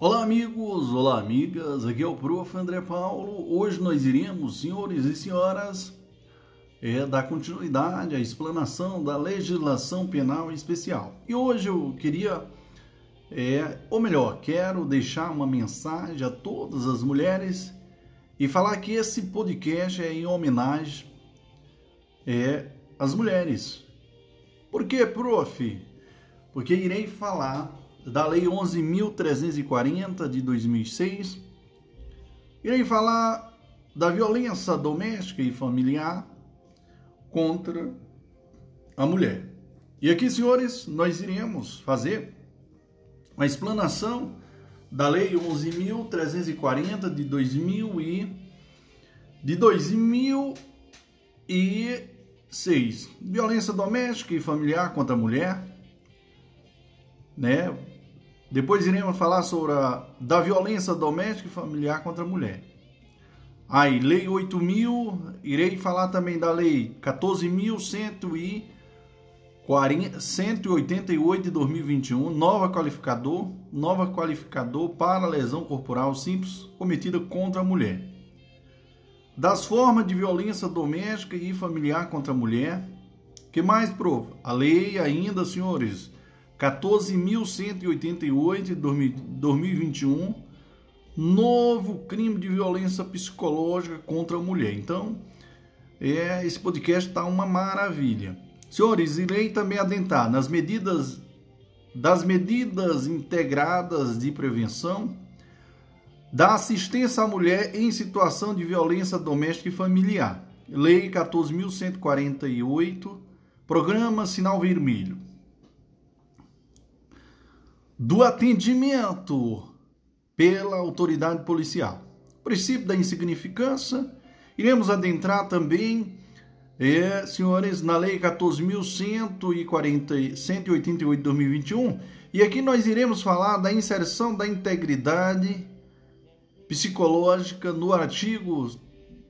Olá amigos, olá amigas, aqui é o Prof. André Paulo. Hoje nós iremos, senhores e senhoras, é, dar continuidade à explanação da legislação penal especial. E hoje eu queria, é, ou melhor, quero deixar uma mensagem a todas as mulheres e falar que esse podcast é em homenagem é, às mulheres. Por quê, prof? Porque irei falar da Lei 11.340 de 2006. Irei falar da violência doméstica e familiar contra a mulher. E aqui, senhores, nós iremos fazer uma explanação da Lei 11.340 de 2000 e de 2006. Violência doméstica e familiar contra a mulher, né? Depois iremos falar sobre a da violência doméstica e familiar contra a mulher. Aí, Lei 8.000, irei falar também da Lei 14.188 de 2021, nova qualificador, nova qualificador para lesão corporal simples cometida contra a mulher. Das formas de violência doméstica e familiar contra a mulher. que mais, prof? A lei ainda, senhores, 14.188 de 2021, novo crime de violência psicológica contra a mulher. Então, é, esse podcast está uma maravilha. Senhores, irei também adentrar nas medidas das medidas integradas de prevenção da assistência à mulher em situação de violência doméstica e familiar. Lei 14.148, Programa Sinal Vermelho do atendimento pela autoridade policial. princípio da insignificância. Iremos adentrar também, é, senhores, na Lei 14.188 de 2021. E aqui nós iremos falar da inserção da integridade psicológica no artigo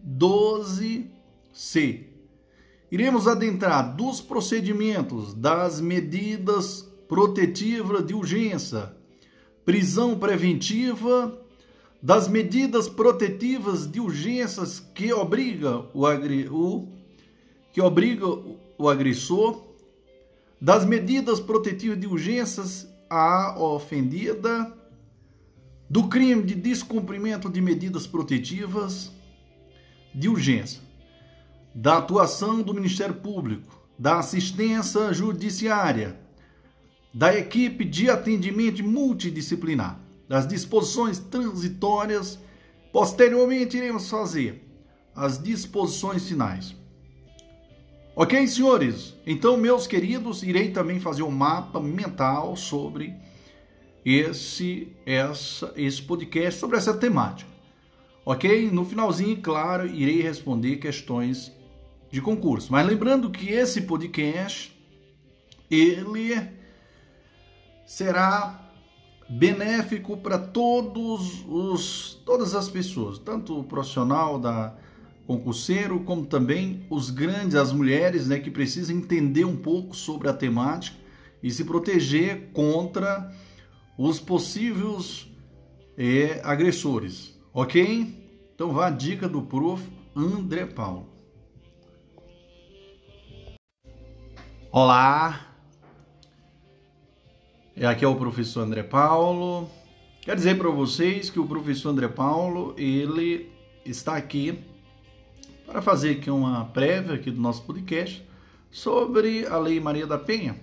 12C. Iremos adentrar dos procedimentos, das medidas protetiva de urgência, prisão preventiva, das medidas protetivas de urgências que obriga o, agri, o que obriga o agressor, das medidas protetivas de urgências à ofendida, do crime de descumprimento de medidas protetivas de urgência, da atuação do Ministério Público, da assistência judiciária, da equipe de atendimento multidisciplinar, das disposições transitórias. Posteriormente, iremos fazer as disposições finais. Ok, senhores? Então, meus queridos, irei também fazer um mapa mental sobre esse, essa, esse podcast, sobre essa temática. Ok? No finalzinho, claro, irei responder questões de concurso. Mas lembrando que esse podcast, ele será benéfico para todos os todas as pessoas, tanto o profissional da concurseiro como também os grandes, as mulheres, né, que precisam entender um pouco sobre a temática e se proteger contra os possíveis é, agressores, ok? Então vá a dica do prof. André Paulo. Olá, aqui é o professor André Paulo. Quero dizer para vocês que o professor André Paulo, ele está aqui para fazer aqui uma prévia aqui do nosso podcast sobre a Lei Maria da Penha.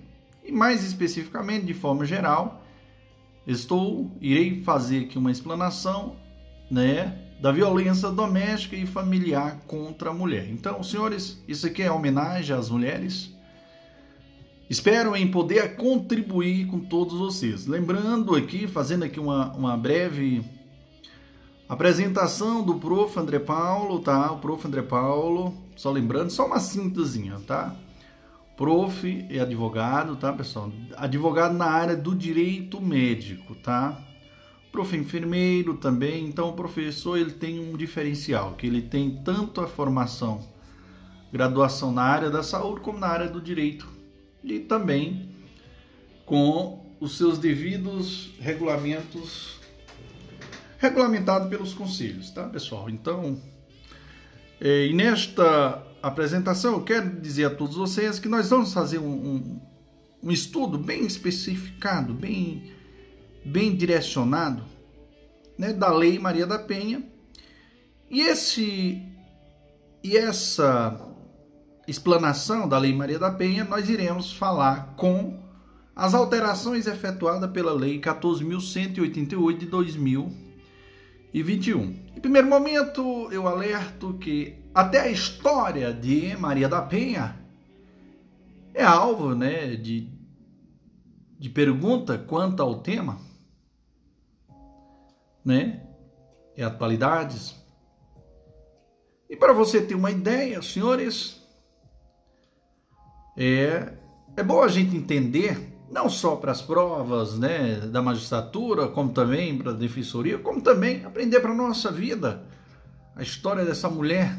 E mais especificamente, de forma geral, estou irei fazer aqui uma explanação, né, da violência doméstica e familiar contra a mulher. Então, senhores, isso aqui é homenagem às mulheres Espero em poder contribuir com todos vocês. Lembrando aqui, fazendo aqui uma, uma breve apresentação do Prof. André Paulo, tá? O Prof. André Paulo, só lembrando, só uma síntesinha, tá? Prof. é advogado, tá, pessoal? Advogado na área do direito médico, tá? Prof. Enfermeiro também, então o professor ele tem um diferencial, que ele tem tanto a formação, graduação na área da saúde como na área do direito e também com os seus devidos regulamentos regulamentado pelos conselhos, tá, pessoal? Então, é, e nesta apresentação, eu quero dizer a todos vocês que nós vamos fazer um, um, um estudo bem especificado, bem, bem direcionado, né, da Lei Maria da Penha. E esse e essa explanação da Lei Maria da Penha, nós iremos falar com as alterações efetuadas pela Lei 14.188 de 2021. Em primeiro momento, eu alerto que até a história de Maria da Penha é alvo né, de, de pergunta quanto ao tema, né? E atualidades. E para você ter uma ideia, senhores, é, é bom a gente entender, não só para as provas né, da magistratura, como também para a defensoria, como também aprender para a nossa vida a história dessa mulher,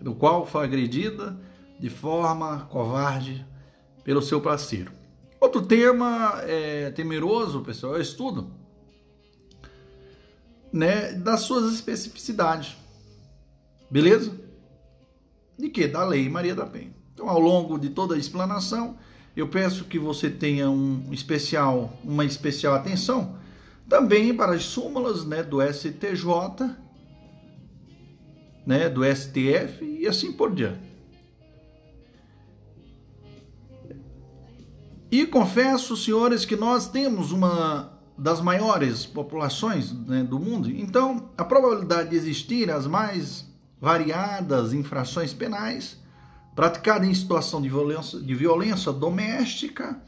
do qual foi agredida de forma covarde pelo seu parceiro. Outro tema é, temeroso, pessoal, é o estudo né, das suas especificidades. Beleza? De que? Da Lei Maria da Penha. Então, ao longo de toda a explanação, eu peço que você tenha um especial, uma especial atenção também para as súmulas né, do STJ, né, do STF e assim por diante. E confesso, senhores, que nós temos uma das maiores populações né, do mundo, então a probabilidade de existir as mais variadas infrações penais praticadas em situação de violência, de violência doméstica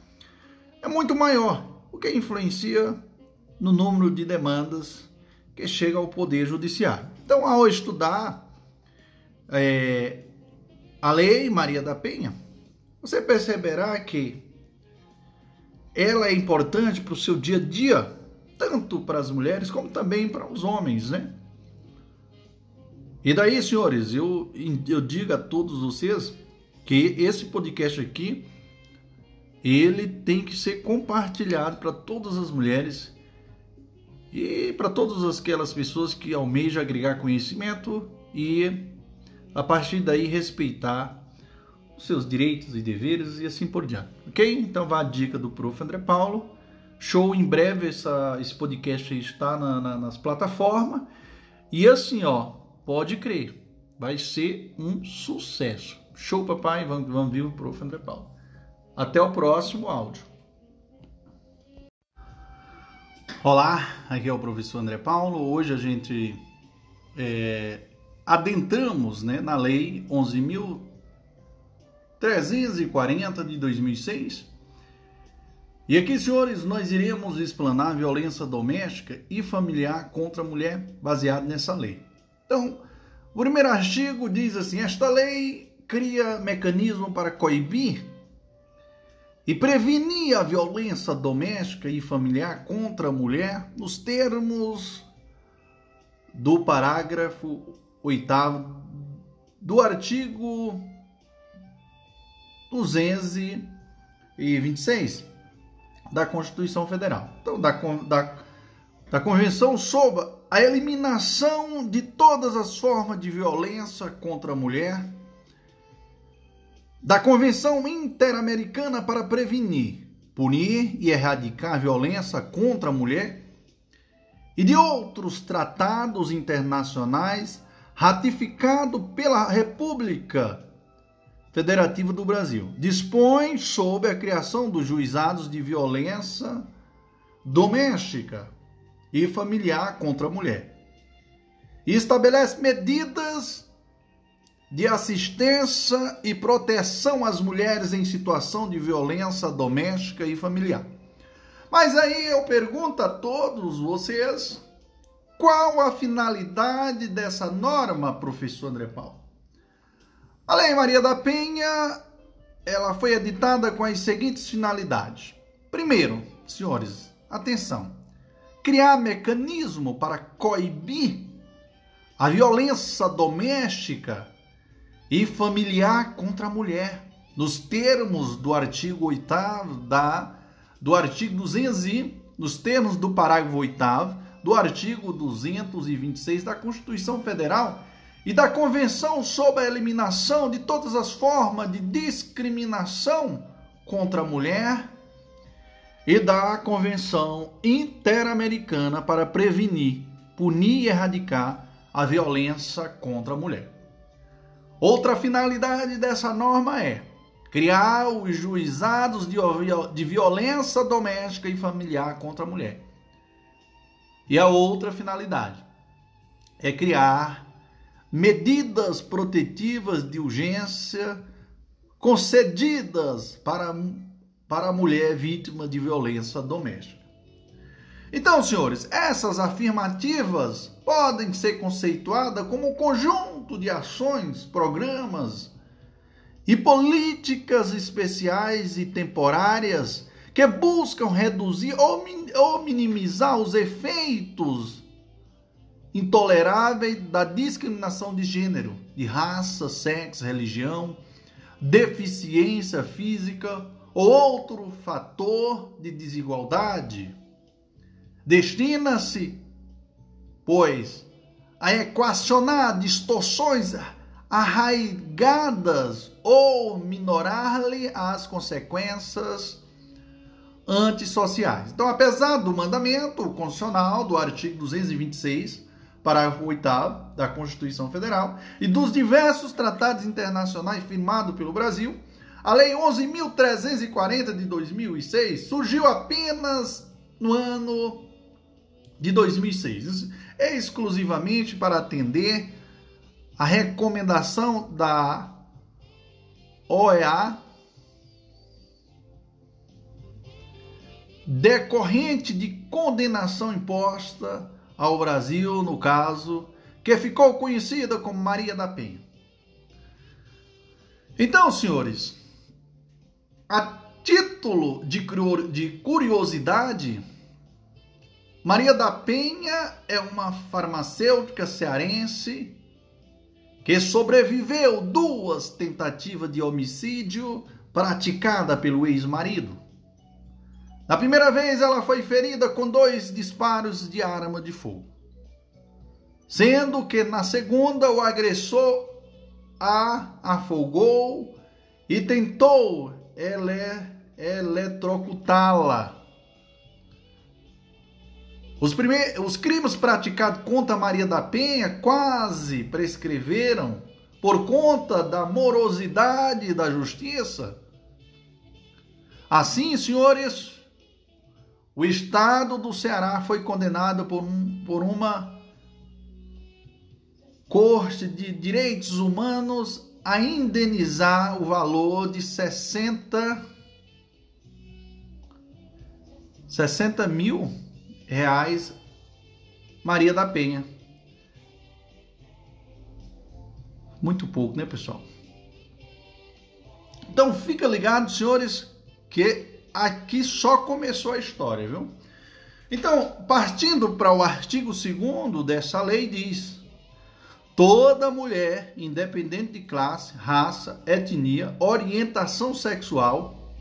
é muito maior, o que influencia no número de demandas que chega ao Poder Judiciário. Então, ao estudar é, a Lei Maria da Penha, você perceberá que ela é importante para o seu dia a dia, tanto para as mulheres como também para os homens, né? E daí, senhores, eu, eu digo a todos vocês que esse podcast aqui ele tem que ser compartilhado para todas as mulheres e para todas aquelas pessoas que almejam agregar conhecimento e a partir daí respeitar os seus direitos e deveres e assim por diante. Ok? Então vá a dica do Prof. André Paulo. Show, em breve essa, esse podcast está na, na, nas plataformas. E assim, ó, Pode crer, vai ser um sucesso. Show, papai, vamos, vamos vivo, prof. André Paulo. Até o próximo áudio. Olá, aqui é o professor André Paulo. Hoje a gente é, adentramos né, na Lei 11.340 de 2006. E aqui, senhores, nós iremos explanar violência doméstica e familiar contra a mulher baseado nessa lei. Então, o primeiro artigo diz assim: esta lei cria mecanismo para coibir e prevenir a violência doméstica e familiar contra a mulher nos termos do parágrafo 8 do artigo 226 da Constituição Federal. Então, da, da, da Convenção sobre a eliminação de todas as formas de violência contra a mulher, da Convenção Interamericana para prevenir, punir e erradicar a violência contra a mulher e de outros tratados internacionais ratificado pela República Federativa do Brasil. Dispõe sobre a criação dos juizados de violência doméstica e familiar contra a mulher. E estabelece medidas de assistência e proteção às mulheres em situação de violência doméstica e familiar. Mas aí eu pergunto a todos vocês, qual a finalidade dessa norma, professor André Paulo? A Lei Maria da Penha, ela foi editada com as seguintes finalidades. Primeiro, senhores, atenção criar mecanismo para coibir a violência doméstica e familiar contra a mulher, nos termos do artigo 8 da do artigo 200 e nos termos do parágrafo 8 do artigo 226 da Constituição Federal e da Convenção sobre a Eliminação de todas as formas de discriminação contra a mulher e da Convenção Interamericana para prevenir, punir e erradicar a violência contra a mulher. Outra finalidade dessa norma é criar os juizados de violência doméstica e familiar contra a mulher. E a outra finalidade é criar medidas protetivas de urgência concedidas para, para a mulher vítima de violência doméstica. Então, senhores, essas afirmativas podem ser conceituadas como um conjunto de ações, programas e políticas especiais e temporárias que buscam reduzir ou minimizar os efeitos intoleráveis da discriminação de gênero, de raça, sexo, religião, deficiência física ou outro fator de desigualdade. Destina-se, pois, a equacionar distorções arraigadas ou minorar-lhe as consequências antissociais. Então, apesar do mandamento constitucional do artigo 226, parágrafo 8 da Constituição Federal e dos diversos tratados internacionais firmados pelo Brasil, a Lei 11.340 de 2006 surgiu apenas no ano de 2006, exclusivamente para atender a recomendação da OEA decorrente de condenação imposta ao Brasil, no caso, que ficou conhecida como Maria da Penha. Então, senhores, a título de curiosidade, Maria da Penha é uma farmacêutica cearense que sobreviveu duas tentativas de homicídio praticada pelo ex-marido. Na primeira vez, ela foi ferida com dois disparos de arma de fogo, sendo que na segunda o agressor a afogou e tentou ele, eletrocutá-la. Os, os crimes praticados contra Maria da Penha quase prescreveram por conta da morosidade da justiça. Assim, senhores, o estado do Ceará foi condenado por, um, por uma corte de direitos humanos a indenizar o valor de 60 60 mil reais Maria da Penha. Muito pouco, né, pessoal? Então fica ligado, senhores, que aqui só começou a história, viu? Então, partindo para o artigo 2 dessa lei, diz: toda mulher, independente de classe, raça, etnia, orientação sexual,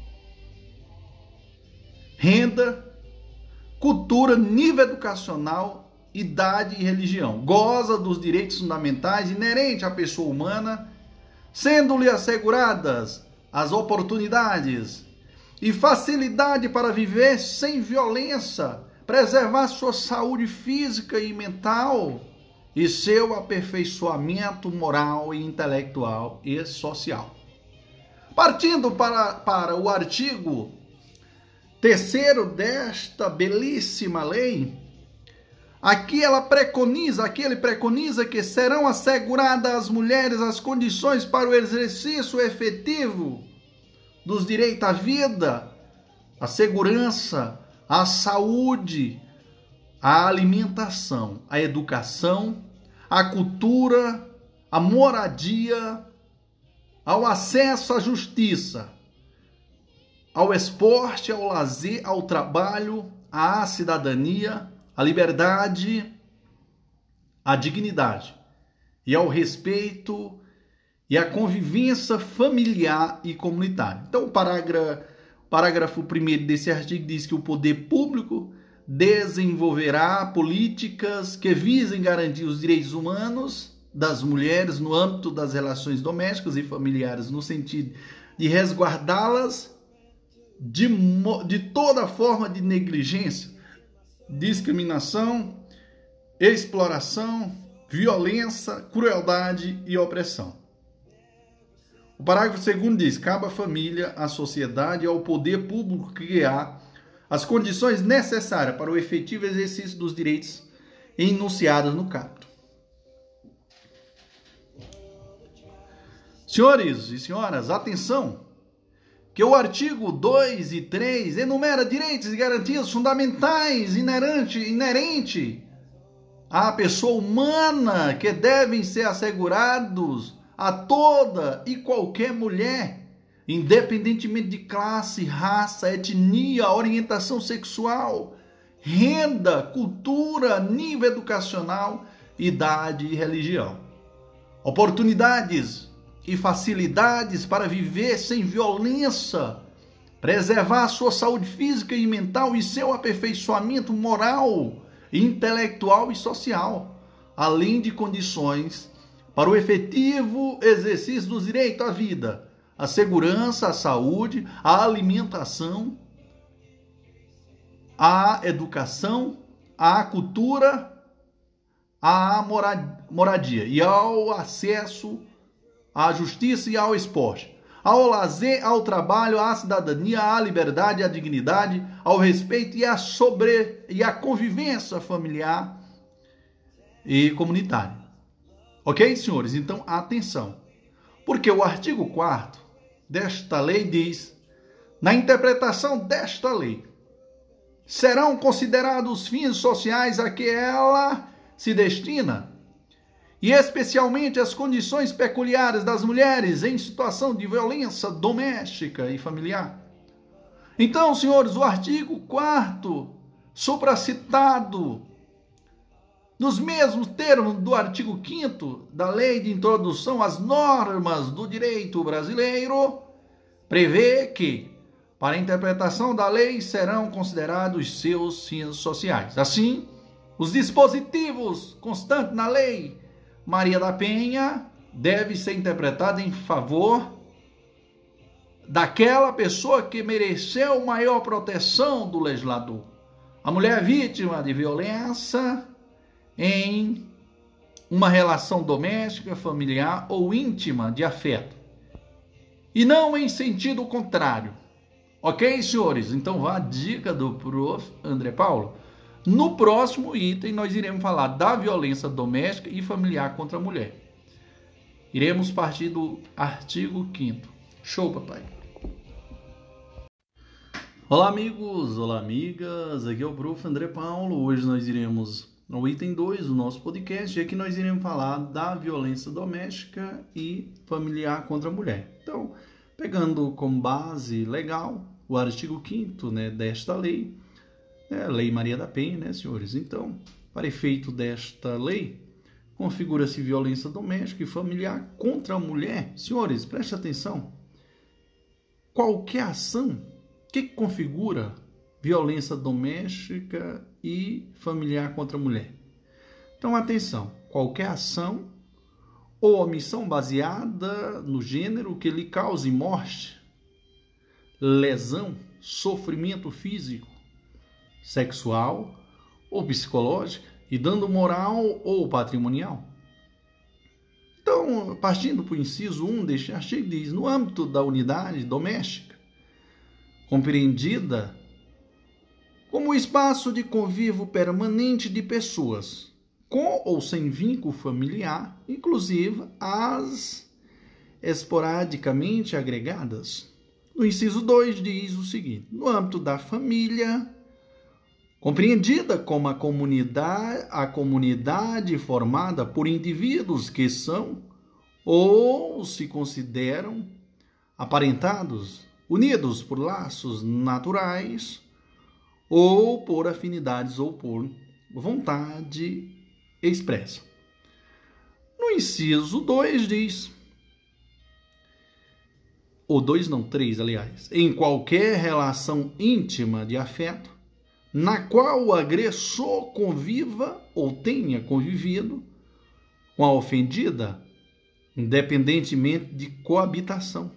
renda, cultura, nível educacional, idade e religião, goza dos direitos fundamentais inerentes à pessoa humana, sendo-lhe asseguradas as oportunidades e facilidade para viver sem violência, preservar sua saúde física e mental e seu aperfeiçoamento moral e intelectual e social. Partindo para, para o artigo terceiro desta belíssima lei, aqui ela preconiza, aqui ele preconiza que serão asseguradas às mulheres as condições para o exercício efetivo dos direitos à vida, à segurança, à saúde, à alimentação, à educação, à cultura, à moradia, ao acesso à justiça, ao esporte, ao lazer, ao trabalho, à cidadania, à liberdade, à dignidade e ao respeito e a convivência familiar e comunitária. Então, o parágrafo, parágrafo 1 desse artigo diz que o poder público desenvolverá políticas que visem garantir os direitos humanos das mulheres no âmbito das relações domésticas e familiares, no sentido de resguardá-las de, de toda forma de negligência, discriminação, exploração, violência, crueldade e opressão. O parágrafo 2 diz: cabe à família, à sociedade e ao poder público criar as condições necessárias para o efetivo exercício dos direitos enunciados no capto. Senhores e senhoras, atenção! Que o artigo 2 e 3 enumera direitos e garantias fundamentais inerente, inerente à pessoa humana que devem ser assegurados a toda e qualquer mulher, independentemente de classe, raça, etnia, orientação sexual, renda, cultura, nível educacional, idade e religião. Oportunidades e facilidades para viver sem violência, preservar sua saúde física e mental e seu aperfeiçoamento moral, intelectual e social, além de condições para o efetivo exercício dos direitos à vida, à segurança, à saúde, à alimentação, à educação, à cultura, à moradia e ao acesso à justiça e ao esporte, ao lazer, ao trabalho, à cidadania, à liberdade, à dignidade, ao respeito e à sobre e à convivência familiar e comunitária. Ok, senhores? Então, atenção. Porque o artigo 4 desta lei diz: na interpretação desta lei, serão considerados fins sociais a que ela se destina e especialmente as condições peculiares das mulheres em situação de violência doméstica e familiar. Então, senhores, o artigo 4 supracitado, nos mesmos termos do artigo 5 da Lei de Introdução às Normas do Direito Brasileiro, prevê que, para interpretação da lei, serão considerados seus fins sociais. Assim, os dispositivos constantes na lei Maria da Penha deve ser interpretada em favor daquela pessoa que mereceu maior proteção do legislador. A mulher vítima de violência em uma relação doméstica, familiar ou íntima de afeto. E não em sentido contrário. Ok, senhores? Então vá a dica do prof. André Paulo. No próximo item, nós iremos falar da violência doméstica e familiar contra a mulher. Iremos partir do artigo 5. Show, papai. Olá, amigos, olá, amigas. Aqui é o prof. André Paulo. Hoje nós iremos ao item 2 do nosso podcast e aqui nós iremos falar da violência doméstica e familiar contra a mulher. Então, pegando como base legal o artigo 5 né, desta lei, é a Lei Maria da Penha, né, senhores? Então, para efeito desta lei, configura-se violência doméstica e familiar contra a mulher. Senhores, preste atenção. Qualquer ação que configura violência doméstica e familiar contra a mulher. Então, atenção. Qualquer ação ou omissão baseada no gênero que lhe cause morte, lesão, sofrimento físico, sexual ou psicológica e dando moral ou patrimonial. Então, partindo para o inciso 1 deste artigo, diz: no âmbito da unidade doméstica, compreendida como espaço de convívio permanente de pessoas, com ou sem vínculo familiar, inclusive as esporadicamente agregadas. No inciso 2 diz o seguinte: no âmbito da família, compreendida como a comunidade, a comunidade formada por indivíduos que são ou se consideram aparentados, unidos por laços naturais ou por afinidades ou por vontade expressa. No inciso 2 diz, ou 2 não, 3 aliás, em qualquer relação íntima de afeto, na qual o agressor conviva ou tenha convivido com a ofendida, independentemente de coabitação.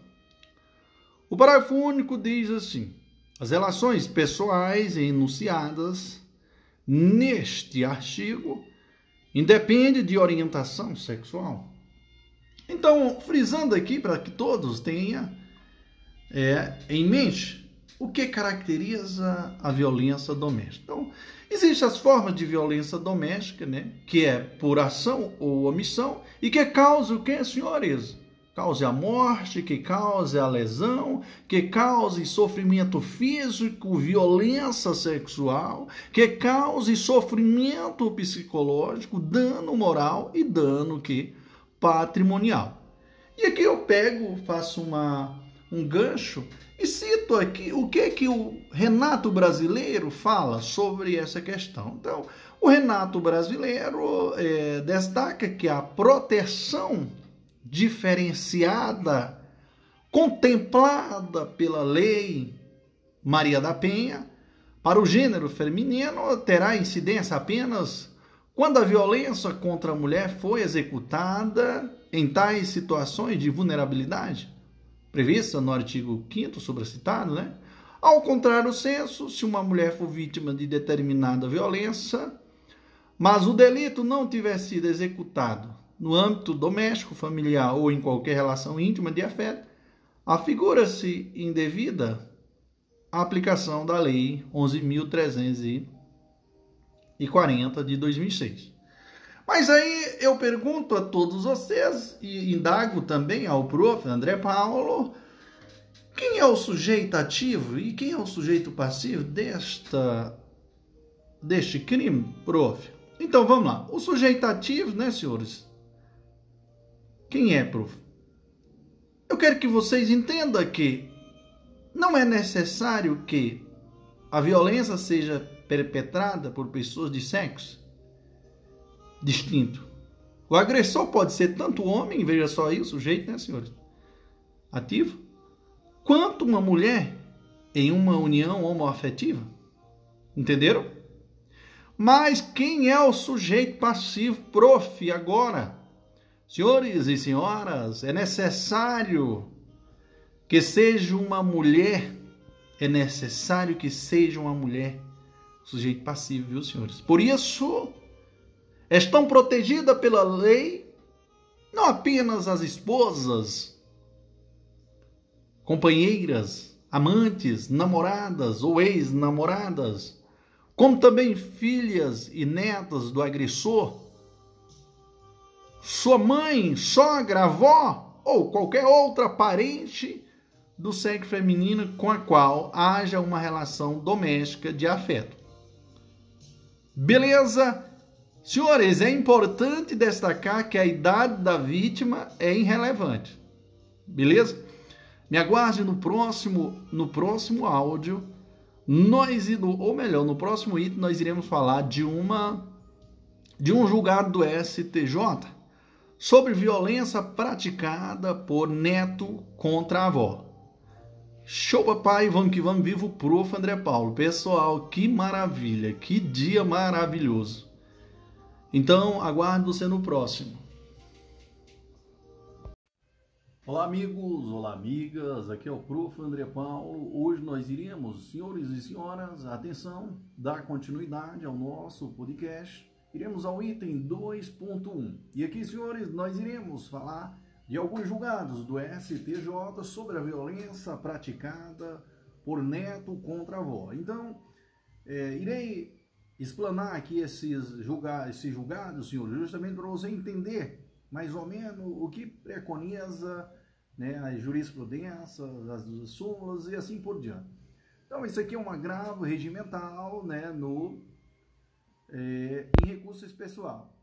O parágrafo único diz assim: as relações pessoais enunciadas neste artigo independem de orientação sexual. Então, frisando aqui para que todos tenham é, em mente o que caracteriza a violência doméstica. Então, existem as formas de violência doméstica, né, que é por ação ou omissão, e que causa o que, senhores? Cause a morte, que cause a lesão, que cause sofrimento físico, violência sexual, que cause sofrimento psicológico, dano moral e dano que patrimonial. E aqui eu pego, faço uma, um gancho e cito aqui o que que o Renato brasileiro fala sobre essa questão. Então, o Renato brasileiro é, destaca que a proteção diferenciada, contemplada pela lei Maria da Penha, para o gênero feminino terá incidência apenas quando a violência contra a mulher foi executada em tais situações de vulnerabilidade, prevista no artigo 5 sobracitado, né? Ao contrário do senso, se uma mulher for vítima de determinada violência, mas o delito não tiver sido executado no âmbito doméstico, familiar ou em qualquer relação íntima de afeto, afigura-se indevida a aplicação da Lei 11.300 e 40 de 2006. Mas aí eu pergunto a todos vocês e indago também ao prof. André Paulo, quem é o sujeito ativo e quem é o sujeito passivo desta deste crime, prof? Então vamos lá. O sujeito ativo, né, senhores? Quem é, prof? Eu quero que vocês entendam que não é necessário que a violência seja perpetrada por pessoas de sexo distinto. O agressor pode ser tanto homem, veja só aí o sujeito, né, senhores? Ativo, quanto uma mulher em uma união homoafetiva. Entenderam? Mas quem é o sujeito passivo, prof, agora? Senhores e senhoras, é necessário que seja uma mulher, é necessário que seja uma mulher sujeito passivo, viu, senhores? Por isso, estão protegidas pela lei não apenas as esposas, companheiras, amantes, namoradas ou ex-namoradas, como também filhas e netas do agressor, sua mãe, sogra, avó ou qualquer outra parente do sexo feminino com a qual haja uma relação doméstica de afeto. Beleza? Senhores, é importante destacar que a idade da vítima é irrelevante. Beleza? Me aguarde no próximo no próximo áudio. Nós ou melhor, no próximo item nós iremos falar de uma de um julgado do STJ sobre violência praticada por neto contra a avó. Show, papai, vamos que vamos, vivo prof. André Paulo. Pessoal, que maravilha, que dia maravilhoso. Então, aguardo você no próximo. Olá, amigos, olá, amigas, aqui é o prof. André Paulo. Hoje nós iremos, senhores e senhoras, atenção, dar continuidade ao nosso podcast. Iremos ao item 2.1. E aqui, senhores, nós iremos falar de alguns julgados do STJ sobre a violência praticada por neto contra avó. Então, é, irei explanar aqui esses, julga, esses julgados, senhor, justamente para você entender mais ou menos o que preconiza né, a jurisprudência, as súmulas e assim por diante. Então, isso aqui é um agravo regimental né, no, é, em recurso especial,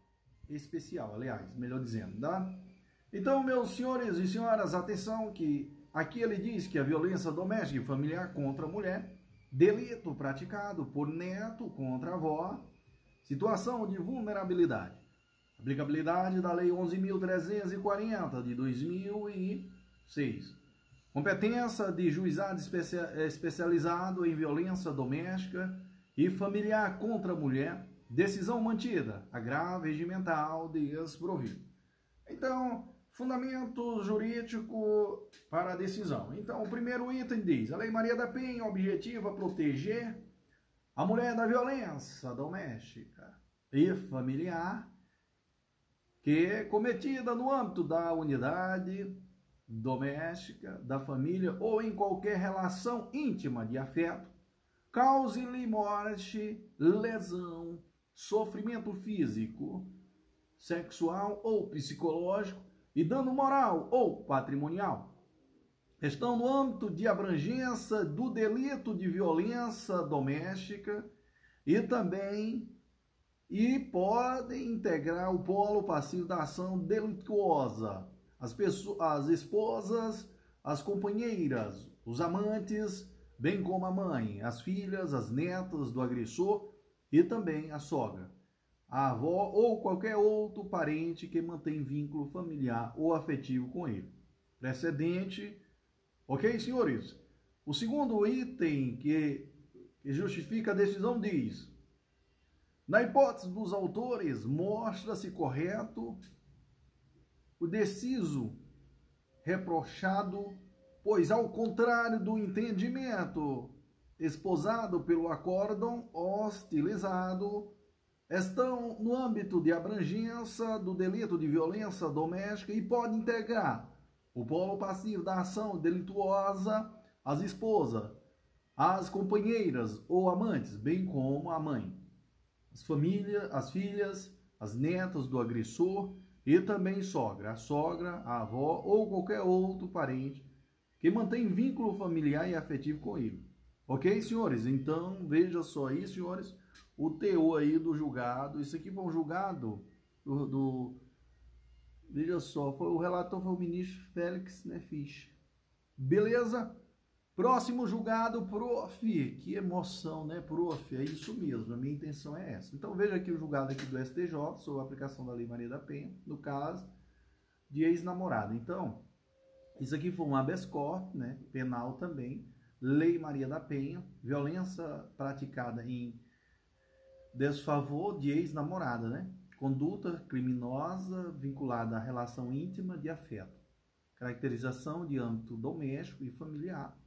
especial, aliás, melhor dizendo, tá? Então, meus senhores e senhoras, atenção que aqui ele diz que a violência doméstica e familiar contra a mulher, delito praticado por neto contra avó, situação de vulnerabilidade. Aplicabilidade da Lei 11.340 de 2006. Competência de juizado especializado em violência doméstica e familiar contra a mulher, decisão mantida, agravo regimental desprovido. Então, fundamento jurídico para a decisão. Então, o primeiro item diz: a Lei Maria da Penha objetiva proteger a mulher da violência doméstica e familiar que é cometida no âmbito da unidade doméstica, da família ou em qualquer relação íntima de afeto, cause-lhe morte, lesão, sofrimento físico, sexual ou psicológico e dano moral ou patrimonial. Estão no âmbito de abrangência do delito de violência doméstica e também e podem integrar o polo passivo da ação delituosa. As, pessoas, as esposas, as companheiras, os amantes, bem como a mãe, as filhas, as netas do agressor e também a sogra, a avó ou qualquer outro parente que mantém vínculo familiar ou afetivo com ele. Precedente, ok, senhores? O segundo item que, justifica a decisão diz: na hipótese dos autores, mostra-se correto o deciso reprochado, pois, ao contrário do entendimento esposado pelo acórdão hostilizado, estão no âmbito de abrangência do delito de violência doméstica e pode integrar o polo passivo da ação delituosa as esposas, as companheiras ou amantes, bem como a mãe as famílias, as filhas, as netas do agressor e também sogra, a sogra, a avó ou qualquer outro parente que mantém vínculo familiar e afetivo com ele. Ok, senhores? Então, veja só aí, senhores, o teor aí do julgado. Isso aqui foi um julgado do, do veja só, foi, o relator foi o ministro Félix Nefish. Beleza? Próximo julgado, prof. Que emoção, né, prof? É isso mesmo, a minha intenção é essa. Então veja aqui o julgado aqui do STJ sobre a aplicação da Lei Maria da Penha, no caso de ex-namorada. Então, isso aqui foi um habeas corpus, né, penal também, Lei Maria da Penha, violência praticada em desfavor de ex-namorada, né? Conduta criminosa vinculada à relação íntima de afeto. Caracterização de âmbito doméstico e familiar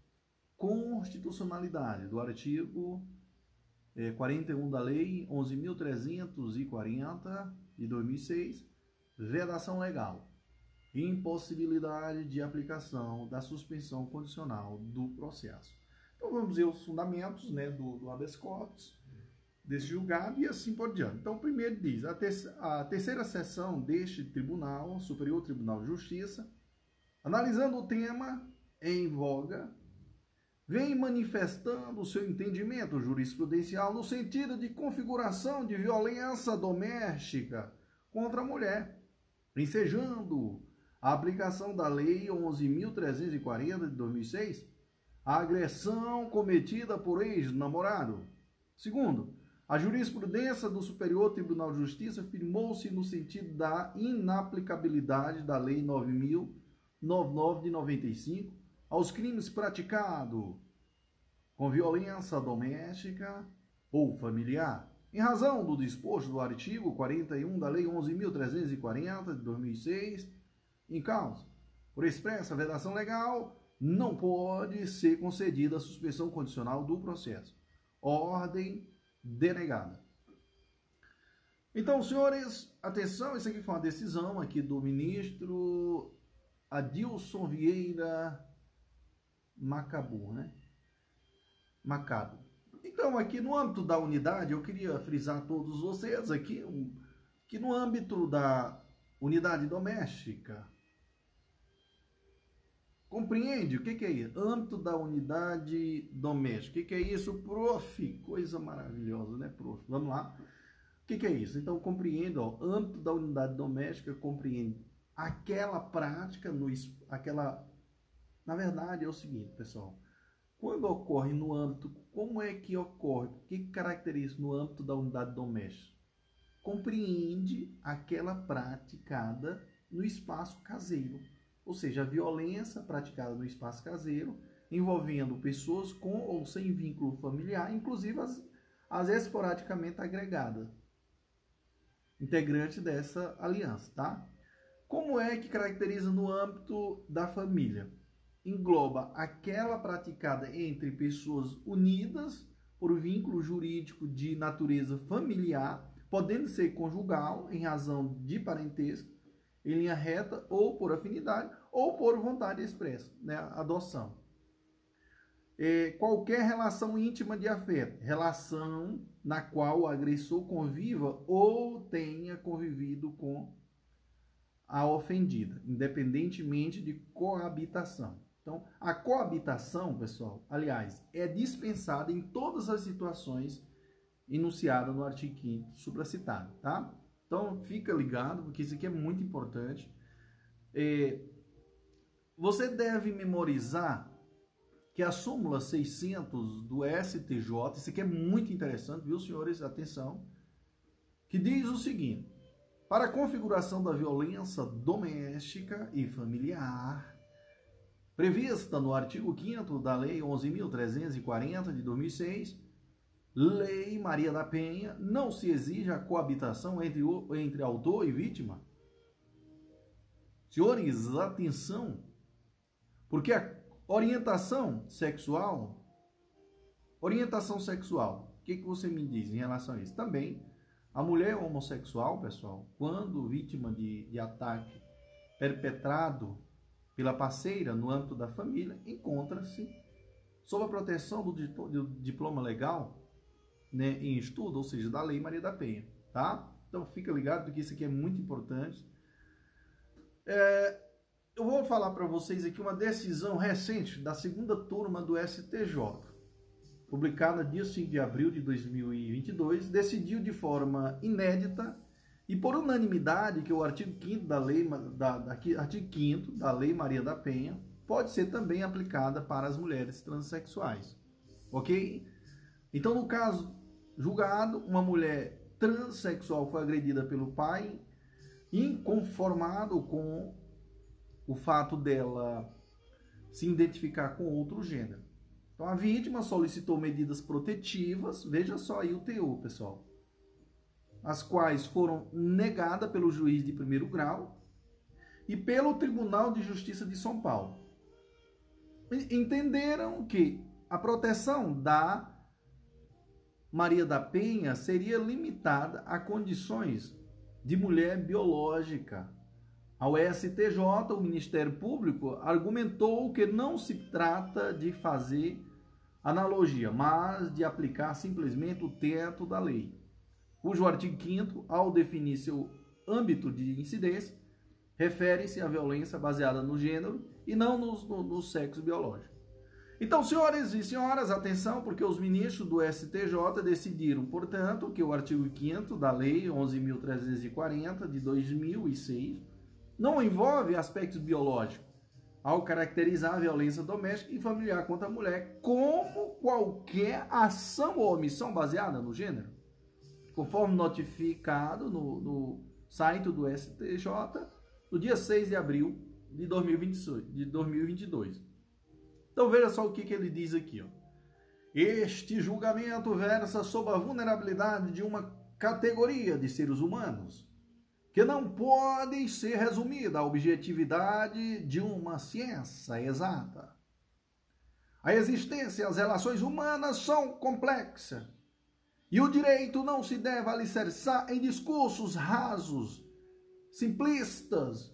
constitucionalidade do artigo é, 41 da Lei 11.340 de 2006, vedação legal, impossibilidade de aplicação da suspensão condicional do processo. Então vamos ver os fundamentos né, do, do habeas corpus, desse julgado e assim por diante. Então, primeiro diz, a, ter a terceira sessão deste Tribunal, Superior Tribunal de Justiça, analisando o tema em voga vem manifestando seu entendimento jurisprudencial no sentido de configuração de violência doméstica contra a mulher, ensejando a aplicação da Lei 11.340 de 2006, a agressão cometida por ex-namorado. Segundo, a jurisprudência do Superior Tribunal de Justiça firmou-se no sentido da inaplicabilidade da Lei 9.099 de 95, aos crimes praticados com violência doméstica ou familiar, em razão do disposto do artigo 41 da Lei 11.340 de 2006, em causa, por expressa vedação legal, não pode ser concedida a suspensão condicional do processo. Ordem denegada. Então, senhores, atenção, isso aqui foi uma decisão aqui do ministro Adilson Vieira Macabu, né? Macabo. Então, aqui no âmbito da unidade, eu queria frisar a todos vocês aqui que no âmbito da unidade doméstica, compreende o que, que é isso? Âmbito da unidade doméstica. O que, que é isso, prof? Coisa maravilhosa, né, prof? Vamos lá. O que, que é isso? Então, compreenda, ó, âmbito da unidade doméstica compreende aquela prática, no, aquela na verdade, é o seguinte, pessoal. Quando ocorre no âmbito, como é que ocorre? O que caracteriza no âmbito da unidade doméstica? Compreende aquela praticada no espaço caseiro, ou seja, a violência praticada no espaço caseiro, envolvendo pessoas com ou sem vínculo familiar, inclusive as, vezes esporadicamente agregada, integrante dessa aliança, tá? Como é que caracteriza no âmbito da família? Engloba aquela praticada entre pessoas unidas por vínculo jurídico de natureza familiar, podendo ser conjugal em razão de parentesco, em linha reta ou por afinidade ou por vontade expressa, né, adoção. É, qualquer relação íntima de afeto, relação na qual o agressor conviva ou tenha convivido com a ofendida, independentemente de coabitação. Então, a coabitação, pessoal, aliás, é dispensada em todas as situações enunciadas no artigo 5 supracitado, tá? Então, fica ligado, porque isso aqui é muito importante. É, você deve memorizar que a súmula 600 do STJ, isso aqui é muito interessante, viu, senhores? Atenção, que diz o seguinte: para a configuração da violência doméstica e familiar, prevista no artigo 5 da Lei 11.340 de 2006, Lei Maria da Penha, não se exige a coabitação entre, entre autor e vítima. Senhores, atenção, porque a orientação sexual, orientação sexual, o que, que você me diz em relação a isso? Também a mulher homossexual, pessoal, quando vítima de, de ataque perpetrado pela parceira no âmbito da família, encontra-se sob a proteção do diploma legal né, em estudo, ou seja, da Lei Maria da Penha, tá? Então fica ligado porque isso aqui é muito importante. É, eu vou falar para vocês aqui uma decisão recente da segunda turma do STJ publicada dia 5 de abril de 2022, decidiu de forma inédita e por unanimidade que o artigo 5 da lei da, da, artigo 5 da Lei Maria da Penha pode ser também aplicada para as mulheres transexuais. OK? Então, no caso julgado, uma mulher transexual foi agredida pelo pai, inconformado com o fato dela se identificar com outro gênero. Então a vítima solicitou medidas protetivas, veja só aí o teor, pessoal, as quais foram negadas pelo juiz de primeiro grau e pelo Tribunal de Justiça de São Paulo. Entenderam que a proteção da Maria da Penha seria limitada a condições de mulher biológica. Ao STJ, o Ministério Público argumentou que não se trata de fazer analogia, mas de aplicar simplesmente o teto da lei, cujo artigo 5 ao definir seu âmbito de incidência, refere-se à violência baseada no gênero e não no, no, no sexo biológico. Então, senhores e senhoras, atenção, porque os ministros do STJ decidiram, portanto, que o artigo 5 da Lei 11.340 de 2006 não envolve aspectos biológicos, ao caracterizar a violência doméstica e familiar contra a mulher como qualquer ação ou omissão baseada no gênero, conforme notificado no, no site do STJ no dia 6 de abril de 2022. Então veja só o que, que ele diz aqui. Ó. Este julgamento versa sobre a vulnerabilidade de uma categoria de seres humanos que não podem ser resumida à objetividade de uma ciência exata. A existência e as relações humanas são complexas, e o direito não se deve alicerçar em discursos rasos, simplistas,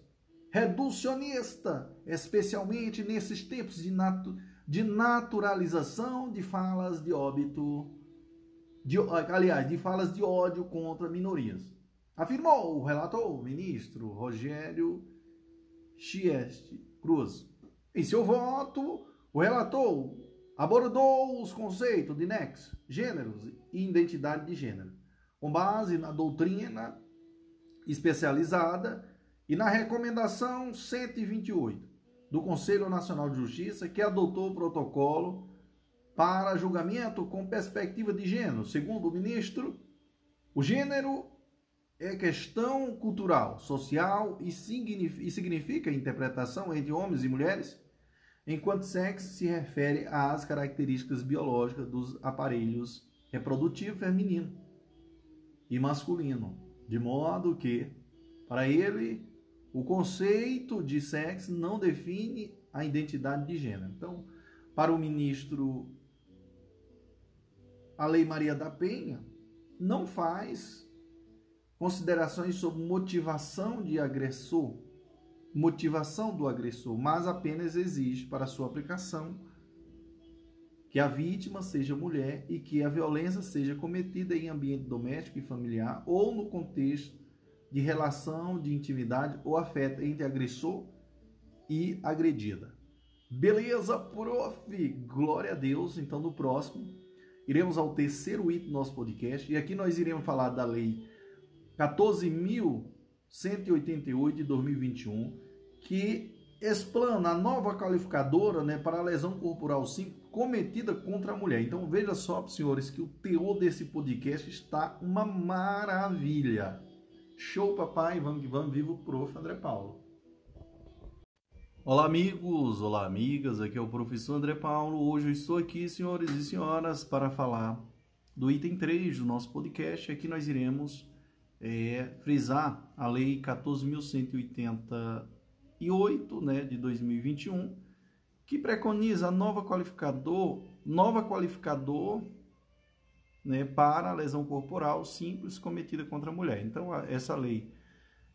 reducionistas, especialmente nesses tempos de, natu de naturalização de falas de óbito, de, aliás, de falas de ódio contra minorias afirmou o relator, o ministro Rogério Chieste Cruz. Em seu voto, o relator abordou os conceitos de nexo, gêneros e identidade de gênero, com base na doutrina especializada e na recomendação 128 do Conselho Nacional de Justiça, que adotou o protocolo para julgamento com perspectiva de gênero. Segundo o ministro, o gênero é questão cultural, social e significa interpretação entre homens e mulheres, enquanto sexo se refere às características biológicas dos aparelhos reprodutivo feminino e masculino, de modo que, para ele, o conceito de sexo não define a identidade de gênero. Então, para o ministro, a Lei Maria da Penha não faz considerações sobre motivação de agressor, motivação do agressor, mas apenas exige para sua aplicação que a vítima seja mulher e que a violência seja cometida em ambiente doméstico e familiar ou no contexto de relação de intimidade ou afeto entre agressor e agredida. Beleza, prof? Glória a Deus. Então, no próximo, iremos ao terceiro item do nosso podcast e aqui nós iremos falar da lei 14.188 de 2021, que explana a nova qualificadora né, para a lesão corporal 5 cometida contra a mulher. Então veja só, senhores, que o teor desse podcast está uma maravilha. Show, papai, vamos que vamos, viva o prof. André Paulo. Olá, amigos, olá, amigas, aqui é o professor André Paulo. Hoje eu estou aqui, senhores e senhoras, para falar do item 3 do nosso podcast. Aqui nós iremos é, frisar a Lei 14.188 né, de 2021, que preconiza nova qualificador, nova qualificador né, para a lesão corporal simples cometida contra a mulher. Então, essa lei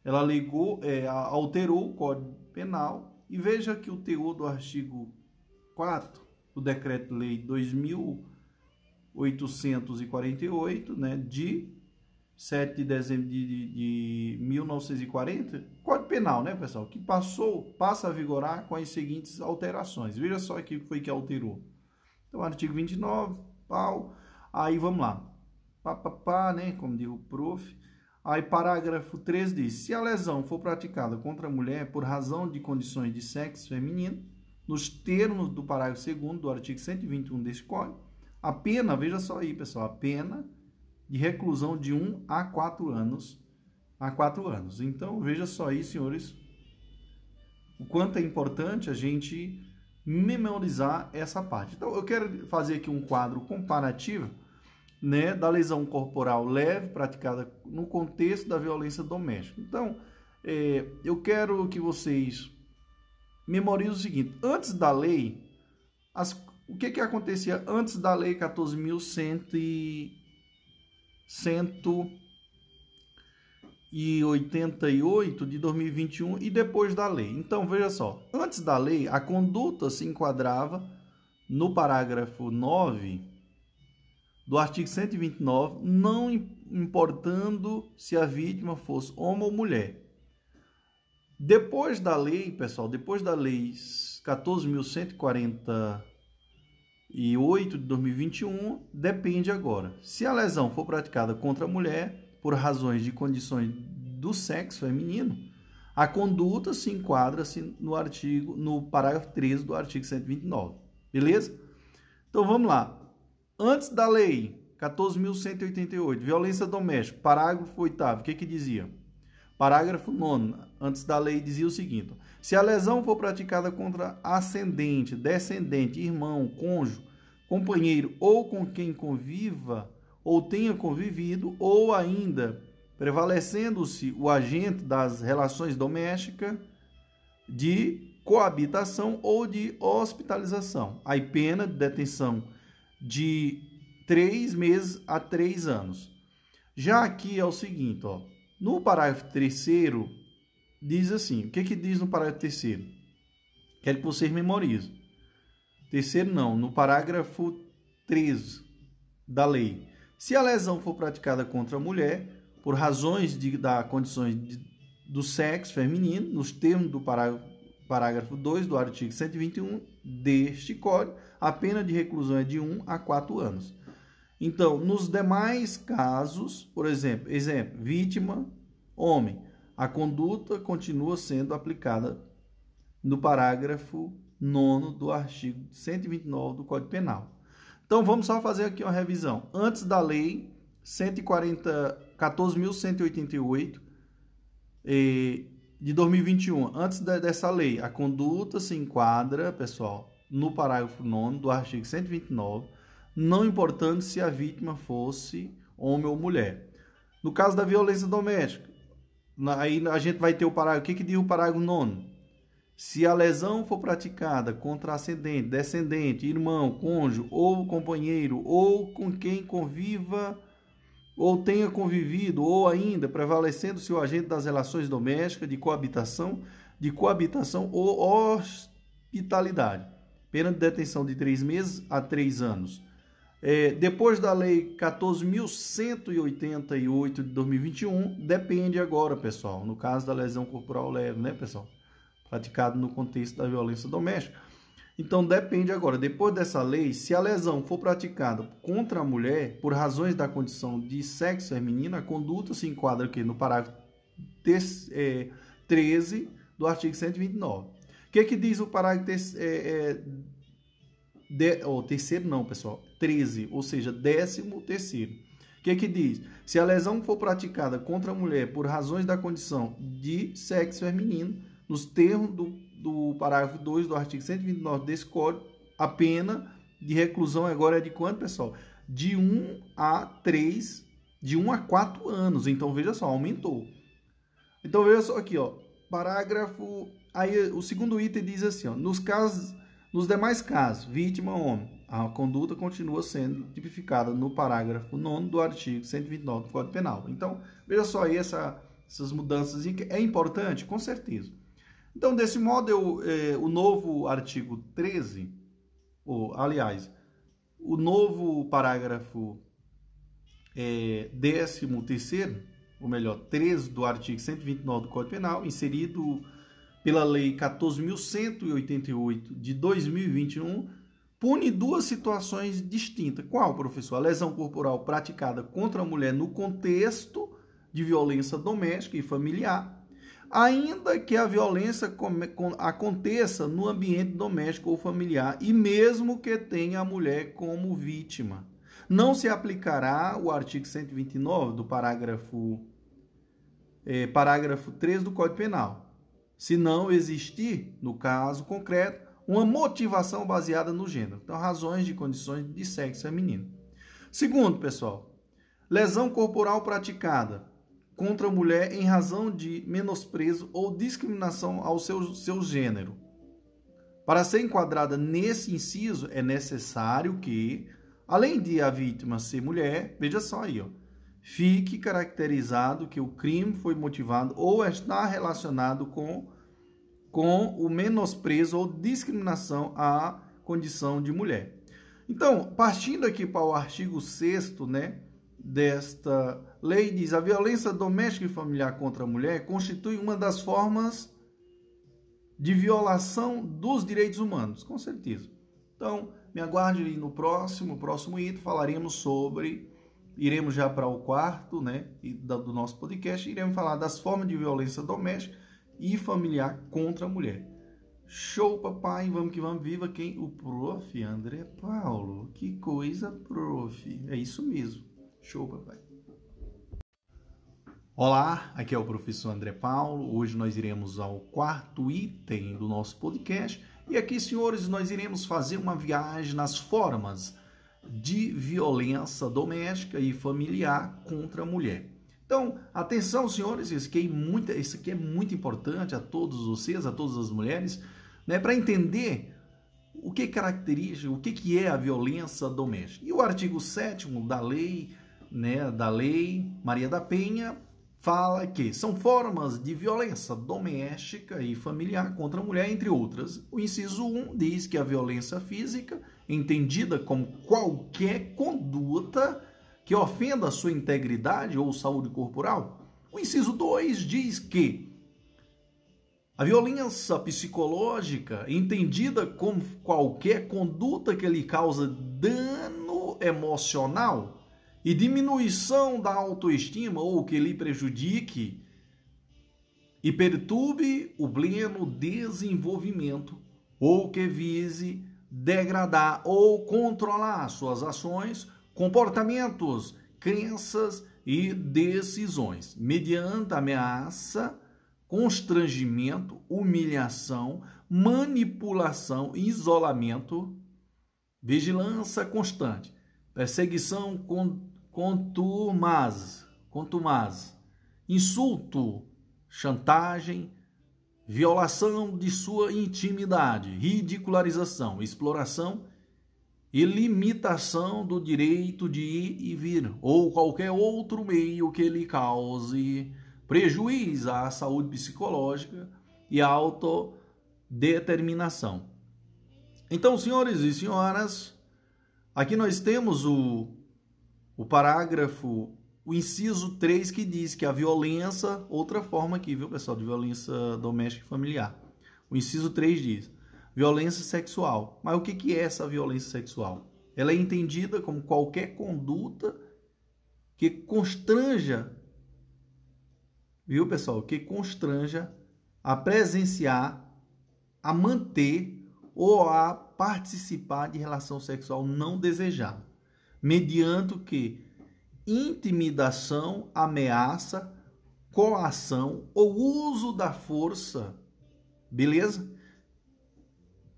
ela legou, é, alterou o Código Penal e veja que o teor do artigo 4 do Decreto-Lei 2848, né, de 7 de dezembro de, de, de 1940, Código Penal, né, pessoal? Que passou, passa a vigorar com as seguintes alterações. Veja só o que foi que alterou. Então, artigo 29, pau. Aí vamos lá. Pá, pá, pá, né? Como diz o prof. Aí, parágrafo 3 diz: se a lesão for praticada contra a mulher por razão de condições de sexo feminino, nos termos do parágrafo 2 do artigo 121 deste Código, a pena, veja só aí, pessoal, a pena de reclusão de 1 a 4 anos. A 4 anos. Então, veja só aí, senhores, o quanto é importante a gente memorizar essa parte. Então, eu quero fazer aqui um quadro comparativo né, da lesão corporal leve praticada no contexto da violência doméstica. Então, é, eu quero que vocês memorizem o seguinte: antes da lei, as, o que, que acontecia antes da lei 14.100 188 de 2021 e depois da lei. Então, veja só, antes da lei, a conduta se enquadrava no parágrafo 9 do artigo 129, não importando se a vítima fosse homem ou mulher. Depois da lei, pessoal, depois da lei 14.140 e 8 de 2021 depende agora. Se a lesão for praticada contra a mulher por razões de condições do sexo feminino, a conduta se enquadra-se no artigo no parágrafo 13 do artigo 129. Beleza? Então vamos lá. Antes da lei 14.188, violência doméstica, parágrafo 8 o que que dizia? Parágrafo 9 antes da lei dizia o seguinte: se a lesão for praticada contra ascendente, descendente, irmão, cônjuge, companheiro ou com quem conviva ou tenha convivido, ou ainda prevalecendo-se o agente das relações domésticas de coabitação ou de hospitalização. Aí pena de detenção de três meses a três anos. Já aqui é o seguinte, ó, no parágrafo terceiro diz assim, o que que diz no parágrafo terceiro? Quero que vocês memorizem. Terceiro, não. No parágrafo 13 da lei. Se a lesão for praticada contra a mulher, por razões de, da condições de, do sexo feminino, nos termos do parágrafo, parágrafo 2 do artigo 121 deste Código, a pena de reclusão é de 1 a 4 anos. Então, nos demais casos, por exemplo, exemplo, vítima, homem, a conduta continua sendo aplicada no parágrafo 9 do artigo 129 do Código Penal. Então vamos só fazer aqui uma revisão. Antes da lei 14.188 eh, de 2021, antes dessa lei, a conduta se enquadra, pessoal, no parágrafo 9 do artigo 129. não importando se a vítima fosse homem ou mulher. No caso da violência doméstica, aí a gente vai ter o parágrafo. O que, que diz o parágrafo nono? Se a lesão for praticada contra ascendente, descendente, irmão, cônjuge ou companheiro ou com quem conviva ou tenha convivido ou ainda prevalecendo-se o agente das relações domésticas de coabitação, de coabitação ou hospitalidade, pena de detenção de três meses a três anos. É, depois da Lei 14.188 de 2021, depende agora, pessoal, no caso da lesão corporal leve, né, pessoal? praticado no contexto da violência doméstica. Então depende agora, depois dessa lei, se a lesão for praticada contra a mulher por razões da condição de sexo feminino, a conduta se enquadra aqui no parágrafo 13 é, do artigo 129. Que, que diz o parágrafo é, é, oh, terceiro não, pessoal, 13, ou seja, décimo terceiro. O que, que diz? Se a lesão for praticada contra a mulher por razões da condição de sexo feminino, nos termos do, do parágrafo 2 do artigo 129 desse código, a pena de reclusão agora é de quanto, pessoal? De 1 a 3, de 1 a 4 anos. Então, veja só, aumentou. Então, veja só aqui, ó, parágrafo... Aí, o segundo item diz assim, ó, nos casos... Nos demais casos, vítima homem, a conduta continua sendo tipificada no parágrafo 9 do artigo 129 do Código Penal. Então, veja só aí essa, essas mudanças. É importante? Com certeza. Então, desse modo, eu, é, o novo artigo 13, ou, aliás, o novo parágrafo é, 13, ou melhor, 13 do artigo 129 do Código Penal, inserido pela Lei 14.188 de 2021, pune duas situações distintas. Qual, professor? A lesão corporal praticada contra a mulher no contexto de violência doméstica e familiar ainda que a violência aconteça no ambiente doméstico ou familiar e mesmo que tenha a mulher como vítima. Não se aplicará o artigo 129 do parágrafo, é, parágrafo 3 do Código Penal, se não existir, no caso concreto, uma motivação baseada no gênero. Então, razões de condições de sexo feminino. Segundo, pessoal, lesão corporal praticada contra a mulher em razão de menosprezo ou discriminação ao seu, seu gênero. Para ser enquadrada nesse inciso, é necessário que, além de a vítima ser mulher, veja só aí, ó, fique caracterizado que o crime foi motivado ou está relacionado com, com o menosprezo ou discriminação à condição de mulher. Então, partindo aqui para o artigo 6 né, desta lei diz: a violência doméstica e familiar contra a mulher constitui uma das formas de violação dos direitos humanos, com certeza. Então, me aguarde no próximo, próximo item, falaremos sobre, iremos já para o quarto, né, do nosso podcast, iremos falar das formas de violência doméstica e familiar contra a mulher. Show, papai, vamos que vamos, viva quem? O prof. André Paulo. Que coisa, prof. É isso mesmo. Show, papai. Olá, aqui é o professor André Paulo. Hoje nós iremos ao quarto item do nosso podcast. E aqui, senhores, nós iremos fazer uma viagem nas formas de violência doméstica e familiar contra a mulher. Então, atenção, senhores, isso aqui é muito, isso aqui é muito importante a todos vocês, a todas as mulheres, né, para entender o que caracteriza, o que, que é a violência doméstica. E o artigo 7 da lei né, da Lei Maria da Penha fala que são formas de violência doméstica e familiar contra a mulher, entre outras. O inciso 1 diz que a violência física, entendida como qualquer conduta que ofenda sua integridade ou saúde corporal. O inciso 2 diz que a violência psicológica, entendida como qualquer conduta que lhe causa dano emocional, e diminuição da autoestima ou que lhe prejudique e perturbe o pleno desenvolvimento ou que vise degradar ou controlar suas ações, comportamentos, crenças e decisões, mediante ameaça, constrangimento, humilhação, manipulação, isolamento, vigilância constante perseguição contumaz, contumaz, insulto, chantagem, violação de sua intimidade, ridicularização, exploração e limitação do direito de ir e vir, ou qualquer outro meio que lhe cause prejuízo à saúde psicológica e à autodeterminação. Então, senhores e senhoras, aqui nós temos o, o parágrafo, o inciso 3, que diz que a violência, outra forma aqui, viu, pessoal, de violência doméstica e familiar. O inciso 3 diz: violência sexual. Mas o que, que é essa violência sexual? Ela é entendida como qualquer conduta que constranja, viu pessoal, que constranja a presenciar, a manter ou a participar de relação sexual não desejada, mediante o que intimidação, ameaça, coação ou uso da força, beleza?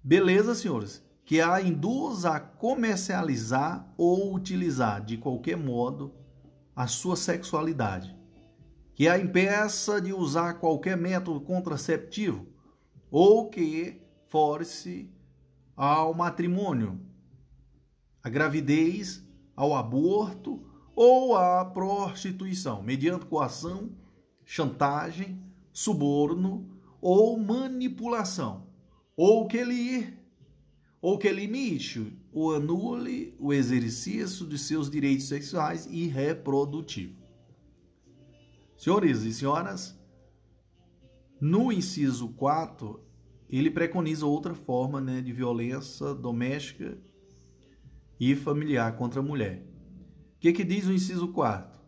Beleza, senhores? Que a induz a comercializar ou utilizar de qualquer modo a sua sexualidade. Que a impeça de usar qualquer método contraceptivo ou que force ao matrimônio, à gravidez, ao aborto ou à prostituição, mediante coação, chantagem, suborno ou manipulação ou que ele ou que limite ou anule o exercício de seus direitos sexuais e reprodutivos. Senhores e senhoras, no inciso 4, ele preconiza outra forma né, de violência doméstica e familiar contra a mulher. O que, que diz o inciso 4?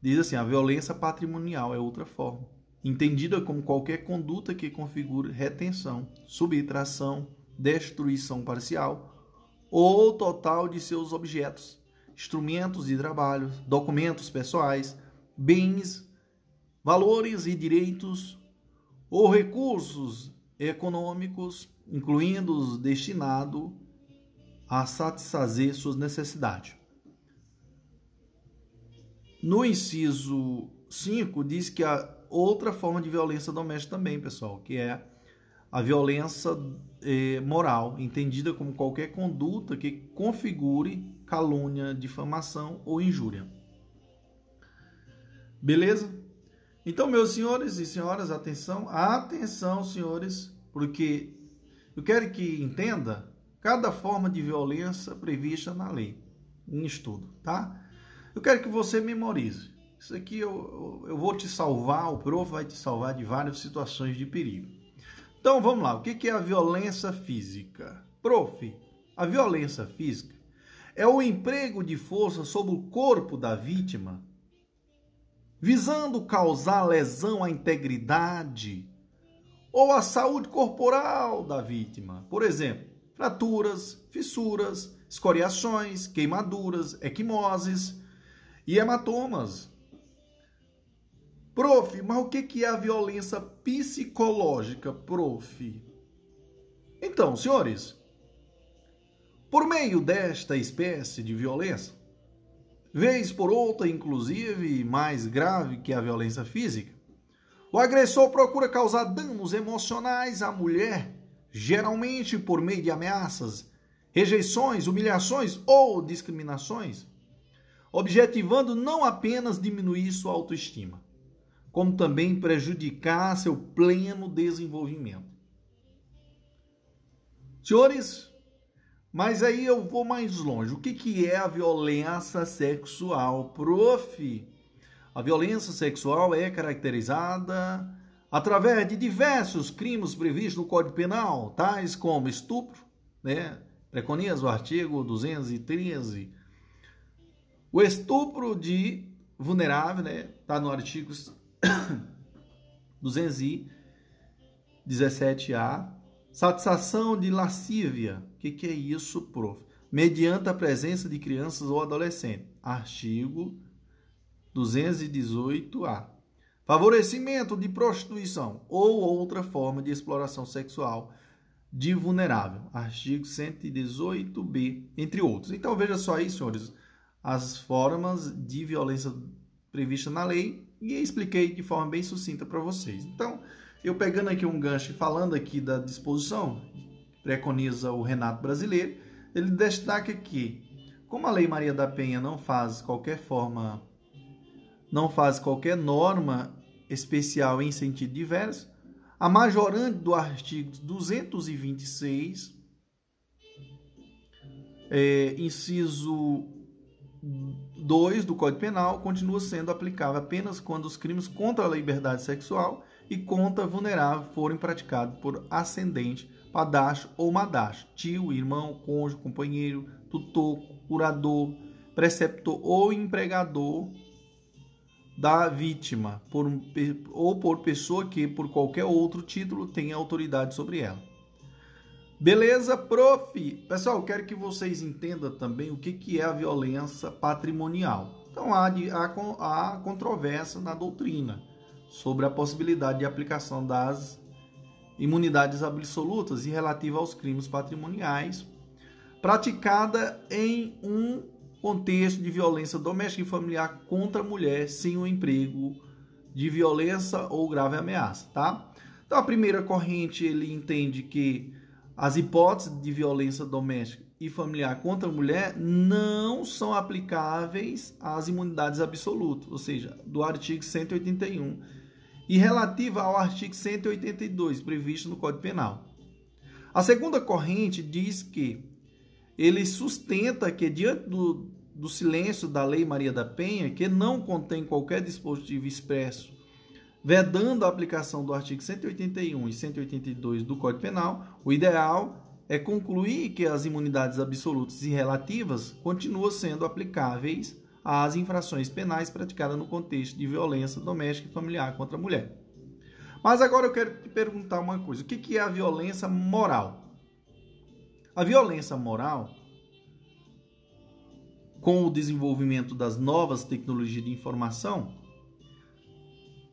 Diz assim: a violência patrimonial é outra forma entendida como qualquer conduta que configure retenção, subtração, destruição parcial ou total de seus objetos, instrumentos de trabalho, documentos pessoais, bens, valores e direitos ou recursos econômicos, incluindo os destinados a satisfazer suas necessidades. No inciso 5 diz que a outra forma de violência doméstica também, pessoal, que é a violência eh, moral, entendida como qualquer conduta que configure calúnia, difamação ou injúria. Beleza? Então, meus senhores e senhoras, atenção, atenção, senhores, porque eu quero que entenda cada forma de violência prevista na lei, em estudo, tá? Eu quero que você memorize. Isso aqui eu, eu vou te salvar, o prof vai te salvar de várias situações de perigo. Então vamos lá, o que é a violência física? Prof, a violência física é o emprego de força sobre o corpo da vítima, visando causar lesão à integridade ou à saúde corporal da vítima. Por exemplo, fraturas, fissuras, escoriações, queimaduras, equimoses e hematomas. Prof, mas o que é a violência psicológica, prof? Então, senhores, por meio desta espécie de violência, vez por outra, inclusive mais grave que a violência física, o agressor procura causar danos emocionais à mulher, geralmente por meio de ameaças, rejeições, humilhações ou discriminações, objetivando não apenas diminuir sua autoestima, como também prejudicar seu pleno desenvolvimento. Senhores, mas aí eu vou mais longe. O que, que é a violência sexual? Prof, a violência sexual é caracterizada através de diversos crimes previstos no Código Penal, tais como estupro, né? Preconiza o artigo 213. O estupro de vulnerável, né? Está no artigo 217A. Satisfação de lascívia. O que, que é isso, prof? Mediante a presença de crianças ou adolescentes. Artigo 218A. Favorecimento de prostituição ou outra forma de exploração sexual de vulnerável, artigo 118b, entre outros. Então veja só aí, senhores, as formas de violência previstas na lei e expliquei de forma bem sucinta para vocês. Então, eu pegando aqui um gancho e falando aqui da disposição, preconiza o Renato Brasileiro, ele destaca que, como a Lei Maria da Penha não faz qualquer forma, não faz qualquer norma especial em sentido diverso, a majorante do artigo 226, é, inciso 2 do Código Penal, continua sendo aplicável apenas quando os crimes contra a liberdade sexual e contra vulnerável forem praticados por ascendente, padacho ou madacho, tio, irmão, cônjuge, companheiro, tutor, curador, preceptor ou empregador da vítima por ou por pessoa que, por qualquer outro título, tenha autoridade sobre ela. Beleza, prof? Pessoal, quero que vocês entendam também o que, que é a violência patrimonial. Então, há, há, há controvérsia na doutrina sobre a possibilidade de aplicação das imunidades absolutas e relativa aos crimes patrimoniais praticada em um contexto de violência doméstica e familiar contra a mulher sem o um emprego de violência ou grave ameaça, tá? Então a primeira corrente ele entende que as hipóteses de violência doméstica e familiar contra a mulher não são aplicáveis às imunidades absolutas, ou seja, do artigo 181 e relativa ao artigo 182 previsto no Código Penal. A segunda corrente diz que ele sustenta que, diante do, do silêncio da Lei Maria da Penha, que não contém qualquer dispositivo expresso vedando a aplicação do artigo 181 e 182 do Código Penal, o ideal é concluir que as imunidades absolutas e relativas continuam sendo aplicáveis às infrações penais praticadas no contexto de violência doméstica e familiar contra a mulher. Mas agora eu quero te perguntar uma coisa: o que é a violência moral? A violência moral, com o desenvolvimento das novas tecnologias de informação,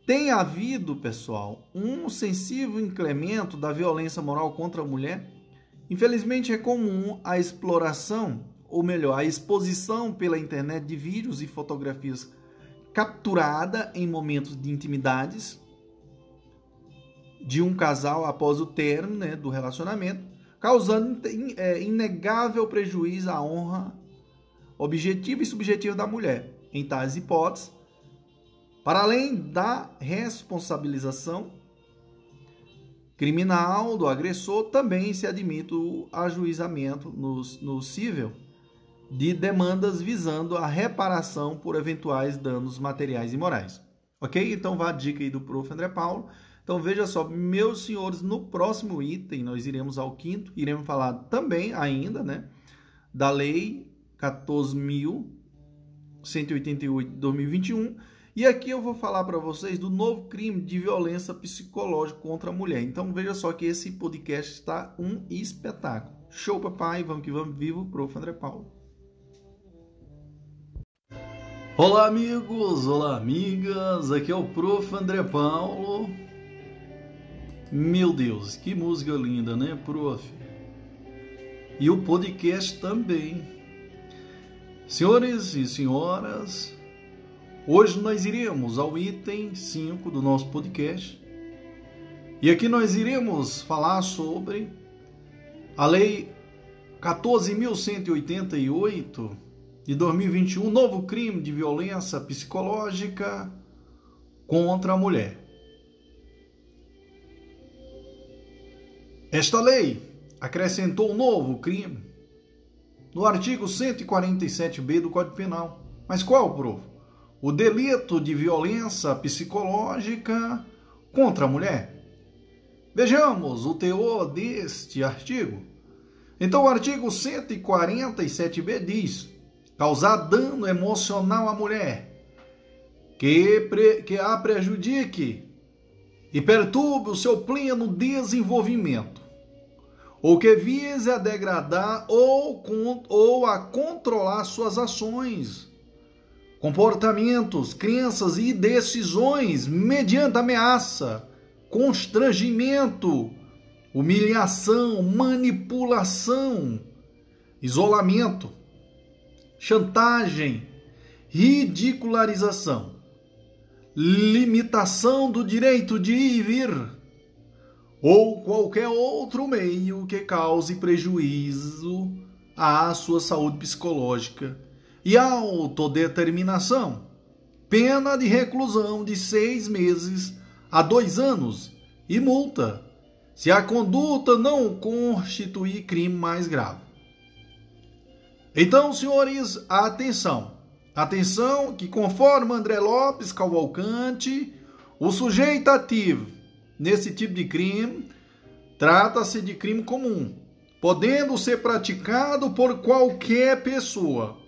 tem havido, pessoal, um sensível incremento da violência moral contra a mulher. Infelizmente, é comum a exploração, ou melhor, a exposição pela internet de vídeos e fotografias capturada em momentos de intimidades de um casal após o término né, do relacionamento, causando é, inegável prejuízo à honra objetiva e subjetiva da mulher. Em tais hipóteses, para além da responsabilização criminal do agressor, também se admite o ajuizamento no, no cível de demandas visando a reparação por eventuais danos materiais e morais. Ok? Então vá a dica aí do prof. André Paulo. Então veja só, meus senhores, no próximo item nós iremos ao quinto, iremos falar também ainda, né, da lei 14.188 de 2021. E aqui eu vou falar para vocês do novo crime de violência psicológica contra a mulher. Então veja só que esse podcast está um espetáculo. Show, papai, vamos que vamos, vivo, prof. André Paulo. Olá, amigos, olá, amigas, aqui é o prof. André Paulo meu Deus, que música linda, né, prof? E o podcast também. Senhores e senhoras, hoje nós iremos ao item 5 do nosso podcast. E aqui nós iremos falar sobre a Lei 14.188 de 2021, novo crime de violência psicológica contra a mulher. Esta lei acrescentou um novo crime no artigo 147b do Código Penal. Mas qual, prof? O delito de violência psicológica contra a mulher. Vejamos o teor deste artigo. Então, o artigo 147b diz: causar dano emocional à mulher que, pre, que a prejudique e perturbe o seu pleno desenvolvimento, ou que vise a degradar ou, ou a controlar suas ações, comportamentos, crenças e decisões mediante ameaça, constrangimento humilhação, manipulação, isolamento, chantagem, ridicularização, limitação do direito de ir e vir, ou qualquer outro meio que cause prejuízo à sua saúde psicológica e autodeterminação. Pena de reclusão de seis meses a dois anos e multa, se a conduta não constituir crime mais grave. Então, senhores, atenção. Atenção que conforme André Lopes Cavalcante, o sujeito ativo nesse tipo de crime trata-se de crime comum, podendo ser praticado por qualquer pessoa,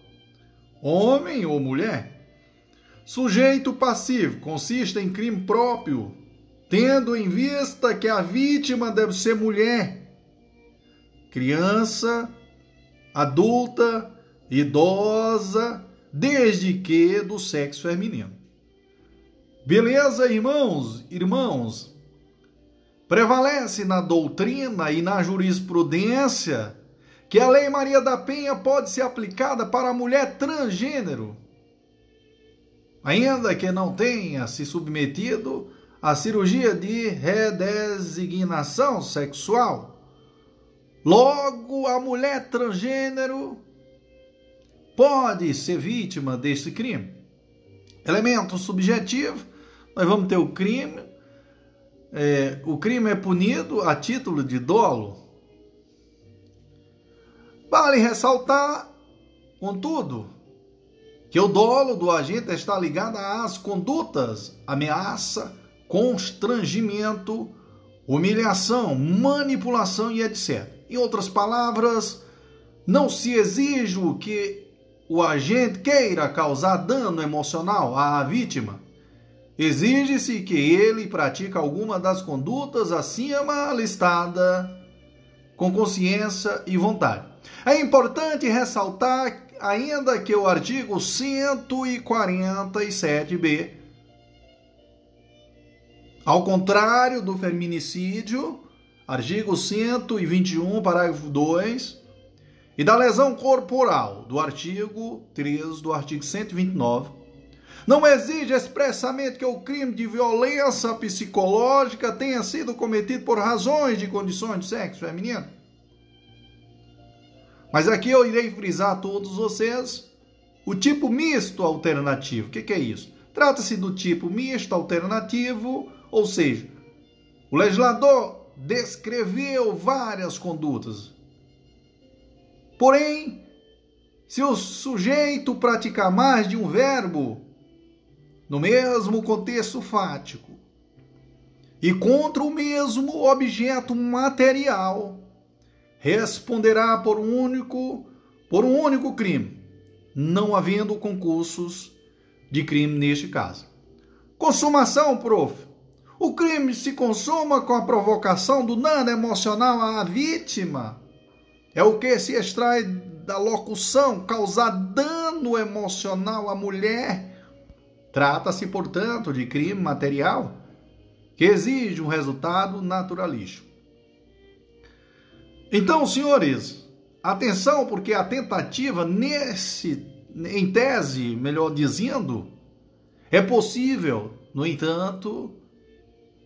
homem ou mulher. Sujeito passivo consiste em crime próprio, tendo em vista que a vítima deve ser mulher, criança, adulta, idosa, desde que do sexo feminino. Beleza, irmãos? Irmãos, prevalece na doutrina e na jurisprudência que a Lei Maria da Penha pode ser aplicada para a mulher transgênero, ainda que não tenha se submetido à cirurgia de redesignação sexual. Logo, a mulher transgênero pode ser vítima deste crime. Elemento subjetivo, nós vamos ter o crime. É, o crime é punido a título de dolo. Vale ressaltar, contudo, que o dolo do agente está ligado às condutas, ameaça, constrangimento, humilhação, manipulação e etc. Em outras palavras, não se exige que o agente queira causar dano emocional à vítima, exige-se que ele pratique alguma das condutas acima listada com consciência e vontade. É importante ressaltar ainda que o artigo 147b, ao contrário do feminicídio, artigo 121, parágrafo 2, e da lesão corporal, do artigo 3 do artigo 129, não exige expressamente que o crime de violência psicológica tenha sido cometido por razões de condições de sexo feminino. Mas aqui eu irei frisar a todos vocês o tipo misto alternativo. O que, que é isso? Trata-se do tipo misto alternativo, ou seja, o legislador descreveu várias condutas, Porém, se o sujeito praticar mais de um verbo no mesmo contexto fático e contra o mesmo objeto material, responderá por um único por um único crime, não havendo concursos de crime neste caso. Consumação, prof. O crime se consuma com a provocação do dano emocional à vítima é o que se extrai da locução causar dano emocional à mulher. Trata-se, portanto, de crime material que exige um resultado naturalístico. Então, senhores, atenção, porque a tentativa nesse, em tese, melhor dizendo, é possível, no entanto,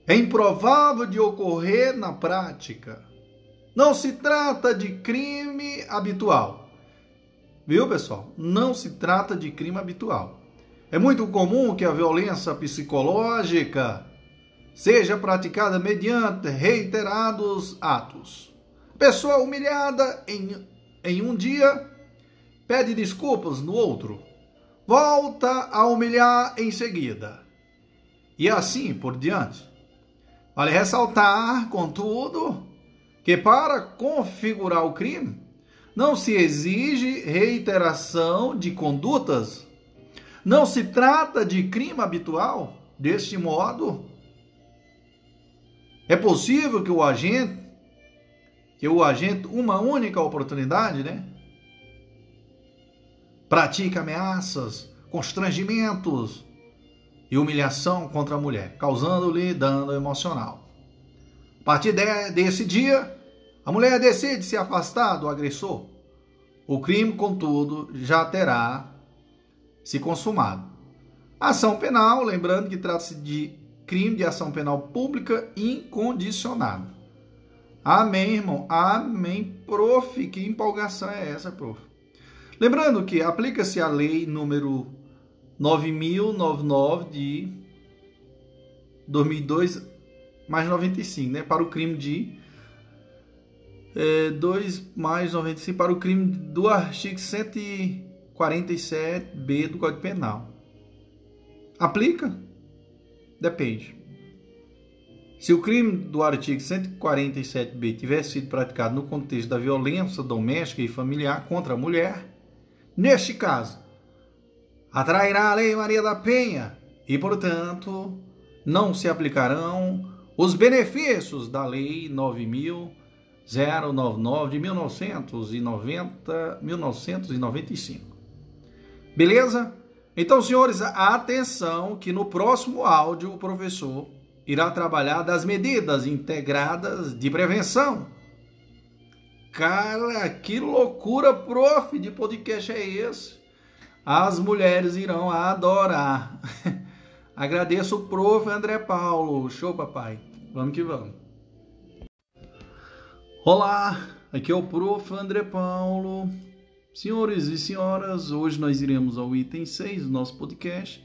é improvável de ocorrer na prática. Não se trata de crime habitual. Viu, pessoal? Não se trata de crime habitual. É muito comum que a violência psicológica seja praticada mediante reiterados atos. Pessoa humilhada em, em um dia pede desculpas no outro, volta a humilhar em seguida, e assim por diante. Vale ressaltar, contudo, que para configurar o crime não se exige reiteração de condutas, não se trata de crime habitual. Deste modo, é possível que o agente, que o agente, uma única oportunidade, né? Pratique ameaças, constrangimentos e humilhação contra a mulher, causando-lhe dano emocional. A partir de, desse dia, a mulher decide se afastar do agressor. O crime, contudo, já terá se consumado. Ação penal, lembrando que trata-se de crime de ação penal pública incondicionada. Amém, irmão? Amém, prof. Que empolgação é essa, prof? Lembrando que aplica-se a lei número 9099 de 2002 mais 95, né? Para o crime de é, 2 mais 95 para o crime do artigo 147b do Código Penal. Aplica? Depende. Se o crime do artigo 147b tivesse sido praticado no contexto da violência doméstica e familiar contra a mulher, neste caso, atrairá a Lei Maria da Penha e, portanto, não se aplicarão os benefícios da Lei 9099 de 1990, 1995. Beleza? Então, senhores, atenção que no próximo áudio o professor irá trabalhar das medidas integradas de prevenção. Cara, que loucura, prof, de podcast é esse? As mulheres irão adorar. Agradeço o prof. André Paulo. Show, papai. Vamos que vamos. Olá, aqui é o prof. André Paulo. Senhores e senhoras, hoje nós iremos ao item 6 do nosso podcast.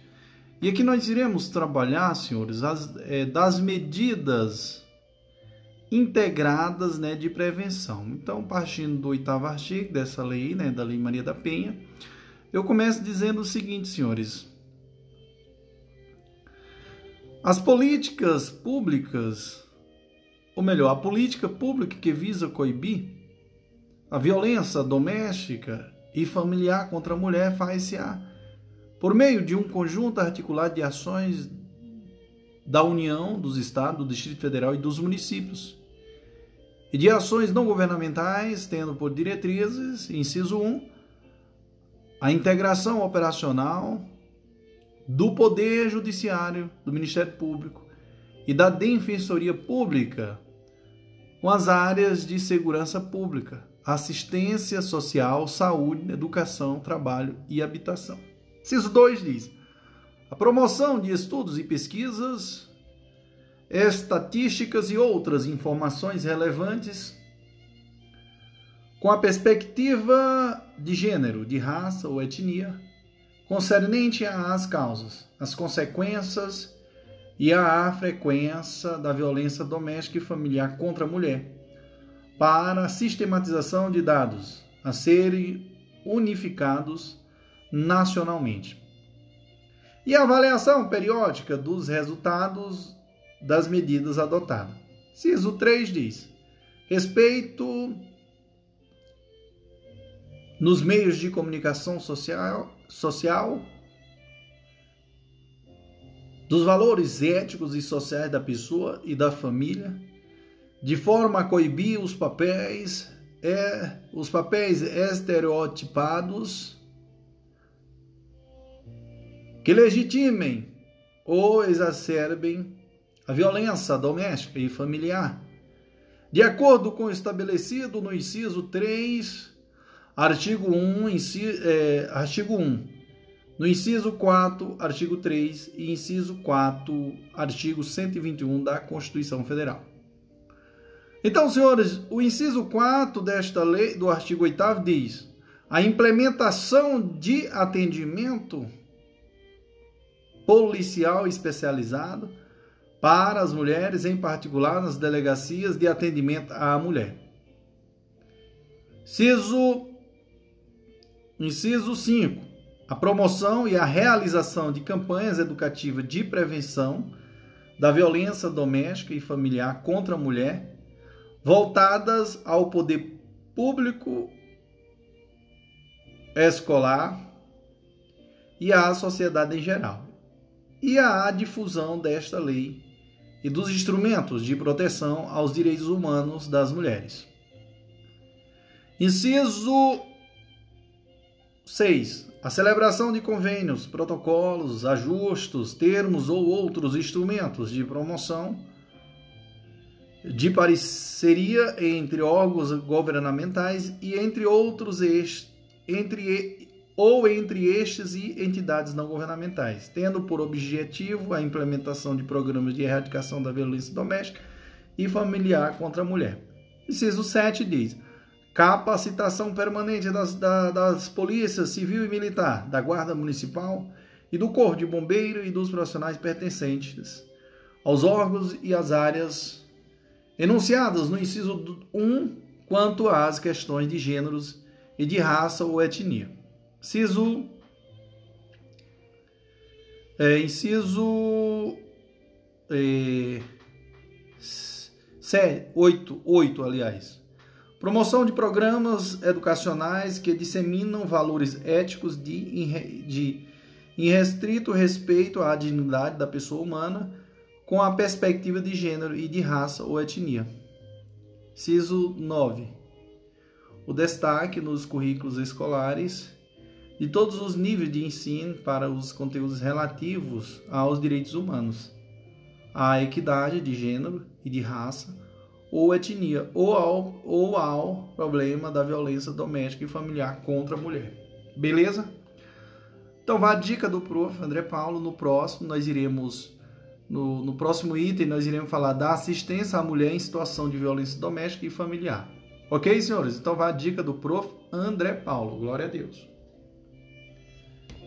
E aqui nós iremos trabalhar, senhores, as, é, das medidas integradas né, de prevenção. Então, partindo do oitavo artigo dessa lei, né, da Lei Maria da Penha, eu começo dizendo o seguinte, senhores. As políticas públicas, ou melhor, a política pública que visa coibir a violência doméstica e familiar contra a mulher faz-se por meio de um conjunto articulado de ações da União, dos Estados, do Distrito Federal e dos municípios, e de ações não governamentais, tendo por diretrizes, inciso 1, a integração operacional do Poder Judiciário, do Ministério Público e da Defensoria Pública com as áreas de segurança pública, assistência social, saúde, educação, trabalho e habitação. Ciso 2 diz: a promoção de estudos e pesquisas, estatísticas e outras informações relevantes com a perspectiva de gênero, de raça ou etnia, concernente às causas, as consequências e à frequência da violência doméstica e familiar contra a mulher para a sistematização de dados a serem unificados nacionalmente. E a avaliação periódica dos resultados das medidas adotadas. Ciso 3 diz: respeito nos meios de comunicação social, social dos valores éticos e sociais da pessoa e da família de forma a coibir os papéis é os papéis estereotipados que legitimem ou exacerbem a violência doméstica e familiar. De acordo com o estabelecido no inciso 3, artigo 1, inciso, é, artigo 1, no inciso 4, artigo 3 e inciso 4, artigo 121 da Constituição Federal. Então, senhores, o inciso 4 desta lei, do artigo 8 diz: a implementação de atendimento policial especializado para as mulheres, em particular nas delegacias de atendimento à mulher. Inciso, inciso 5. A promoção e a realização de campanhas educativas de prevenção da violência doméstica e familiar contra a mulher voltadas ao poder público escolar e à sociedade em geral, e à difusão desta lei e dos instrumentos de proteção aos direitos humanos das mulheres. Inciso 6. A celebração de convênios, protocolos, ajustos, termos ou outros instrumentos de promoção de parceria entre órgãos governamentais e entre outros entre ou entre estes e entidades não governamentais, tendo por objetivo a implementação de programas de erradicação da violência doméstica e familiar contra a mulher. Inciso 7 diz: capacitação permanente das, das, polícias civil e militar, da Guarda Municipal e do Corpo de Bombeiro e dos profissionais pertencentes aos órgãos e às áreas enunciadas no inciso 1 quanto às questões de gêneros e de raça ou etnia. Inciso é, inciso é, 8, 8, aliás. Promoção de programas educacionais que disseminam valores éticos de, de irrestrito respeito à dignidade da pessoa humana com a perspectiva de gênero e de raça ou etnia. Ciso 9. O destaque nos currículos escolares de todos os níveis de ensino para os conteúdos relativos aos direitos humanos, à equidade de gênero e de raça ou etnia, ou ao, ou ao problema da violência doméstica e familiar contra a mulher. Beleza? Então, vá a dica do prof. André Paulo. No próximo, nós iremos no, no próximo item, nós iremos falar da assistência à mulher em situação de violência doméstica e familiar. Ok, senhores? Então, vai a dica do prof. André Paulo. Glória a Deus.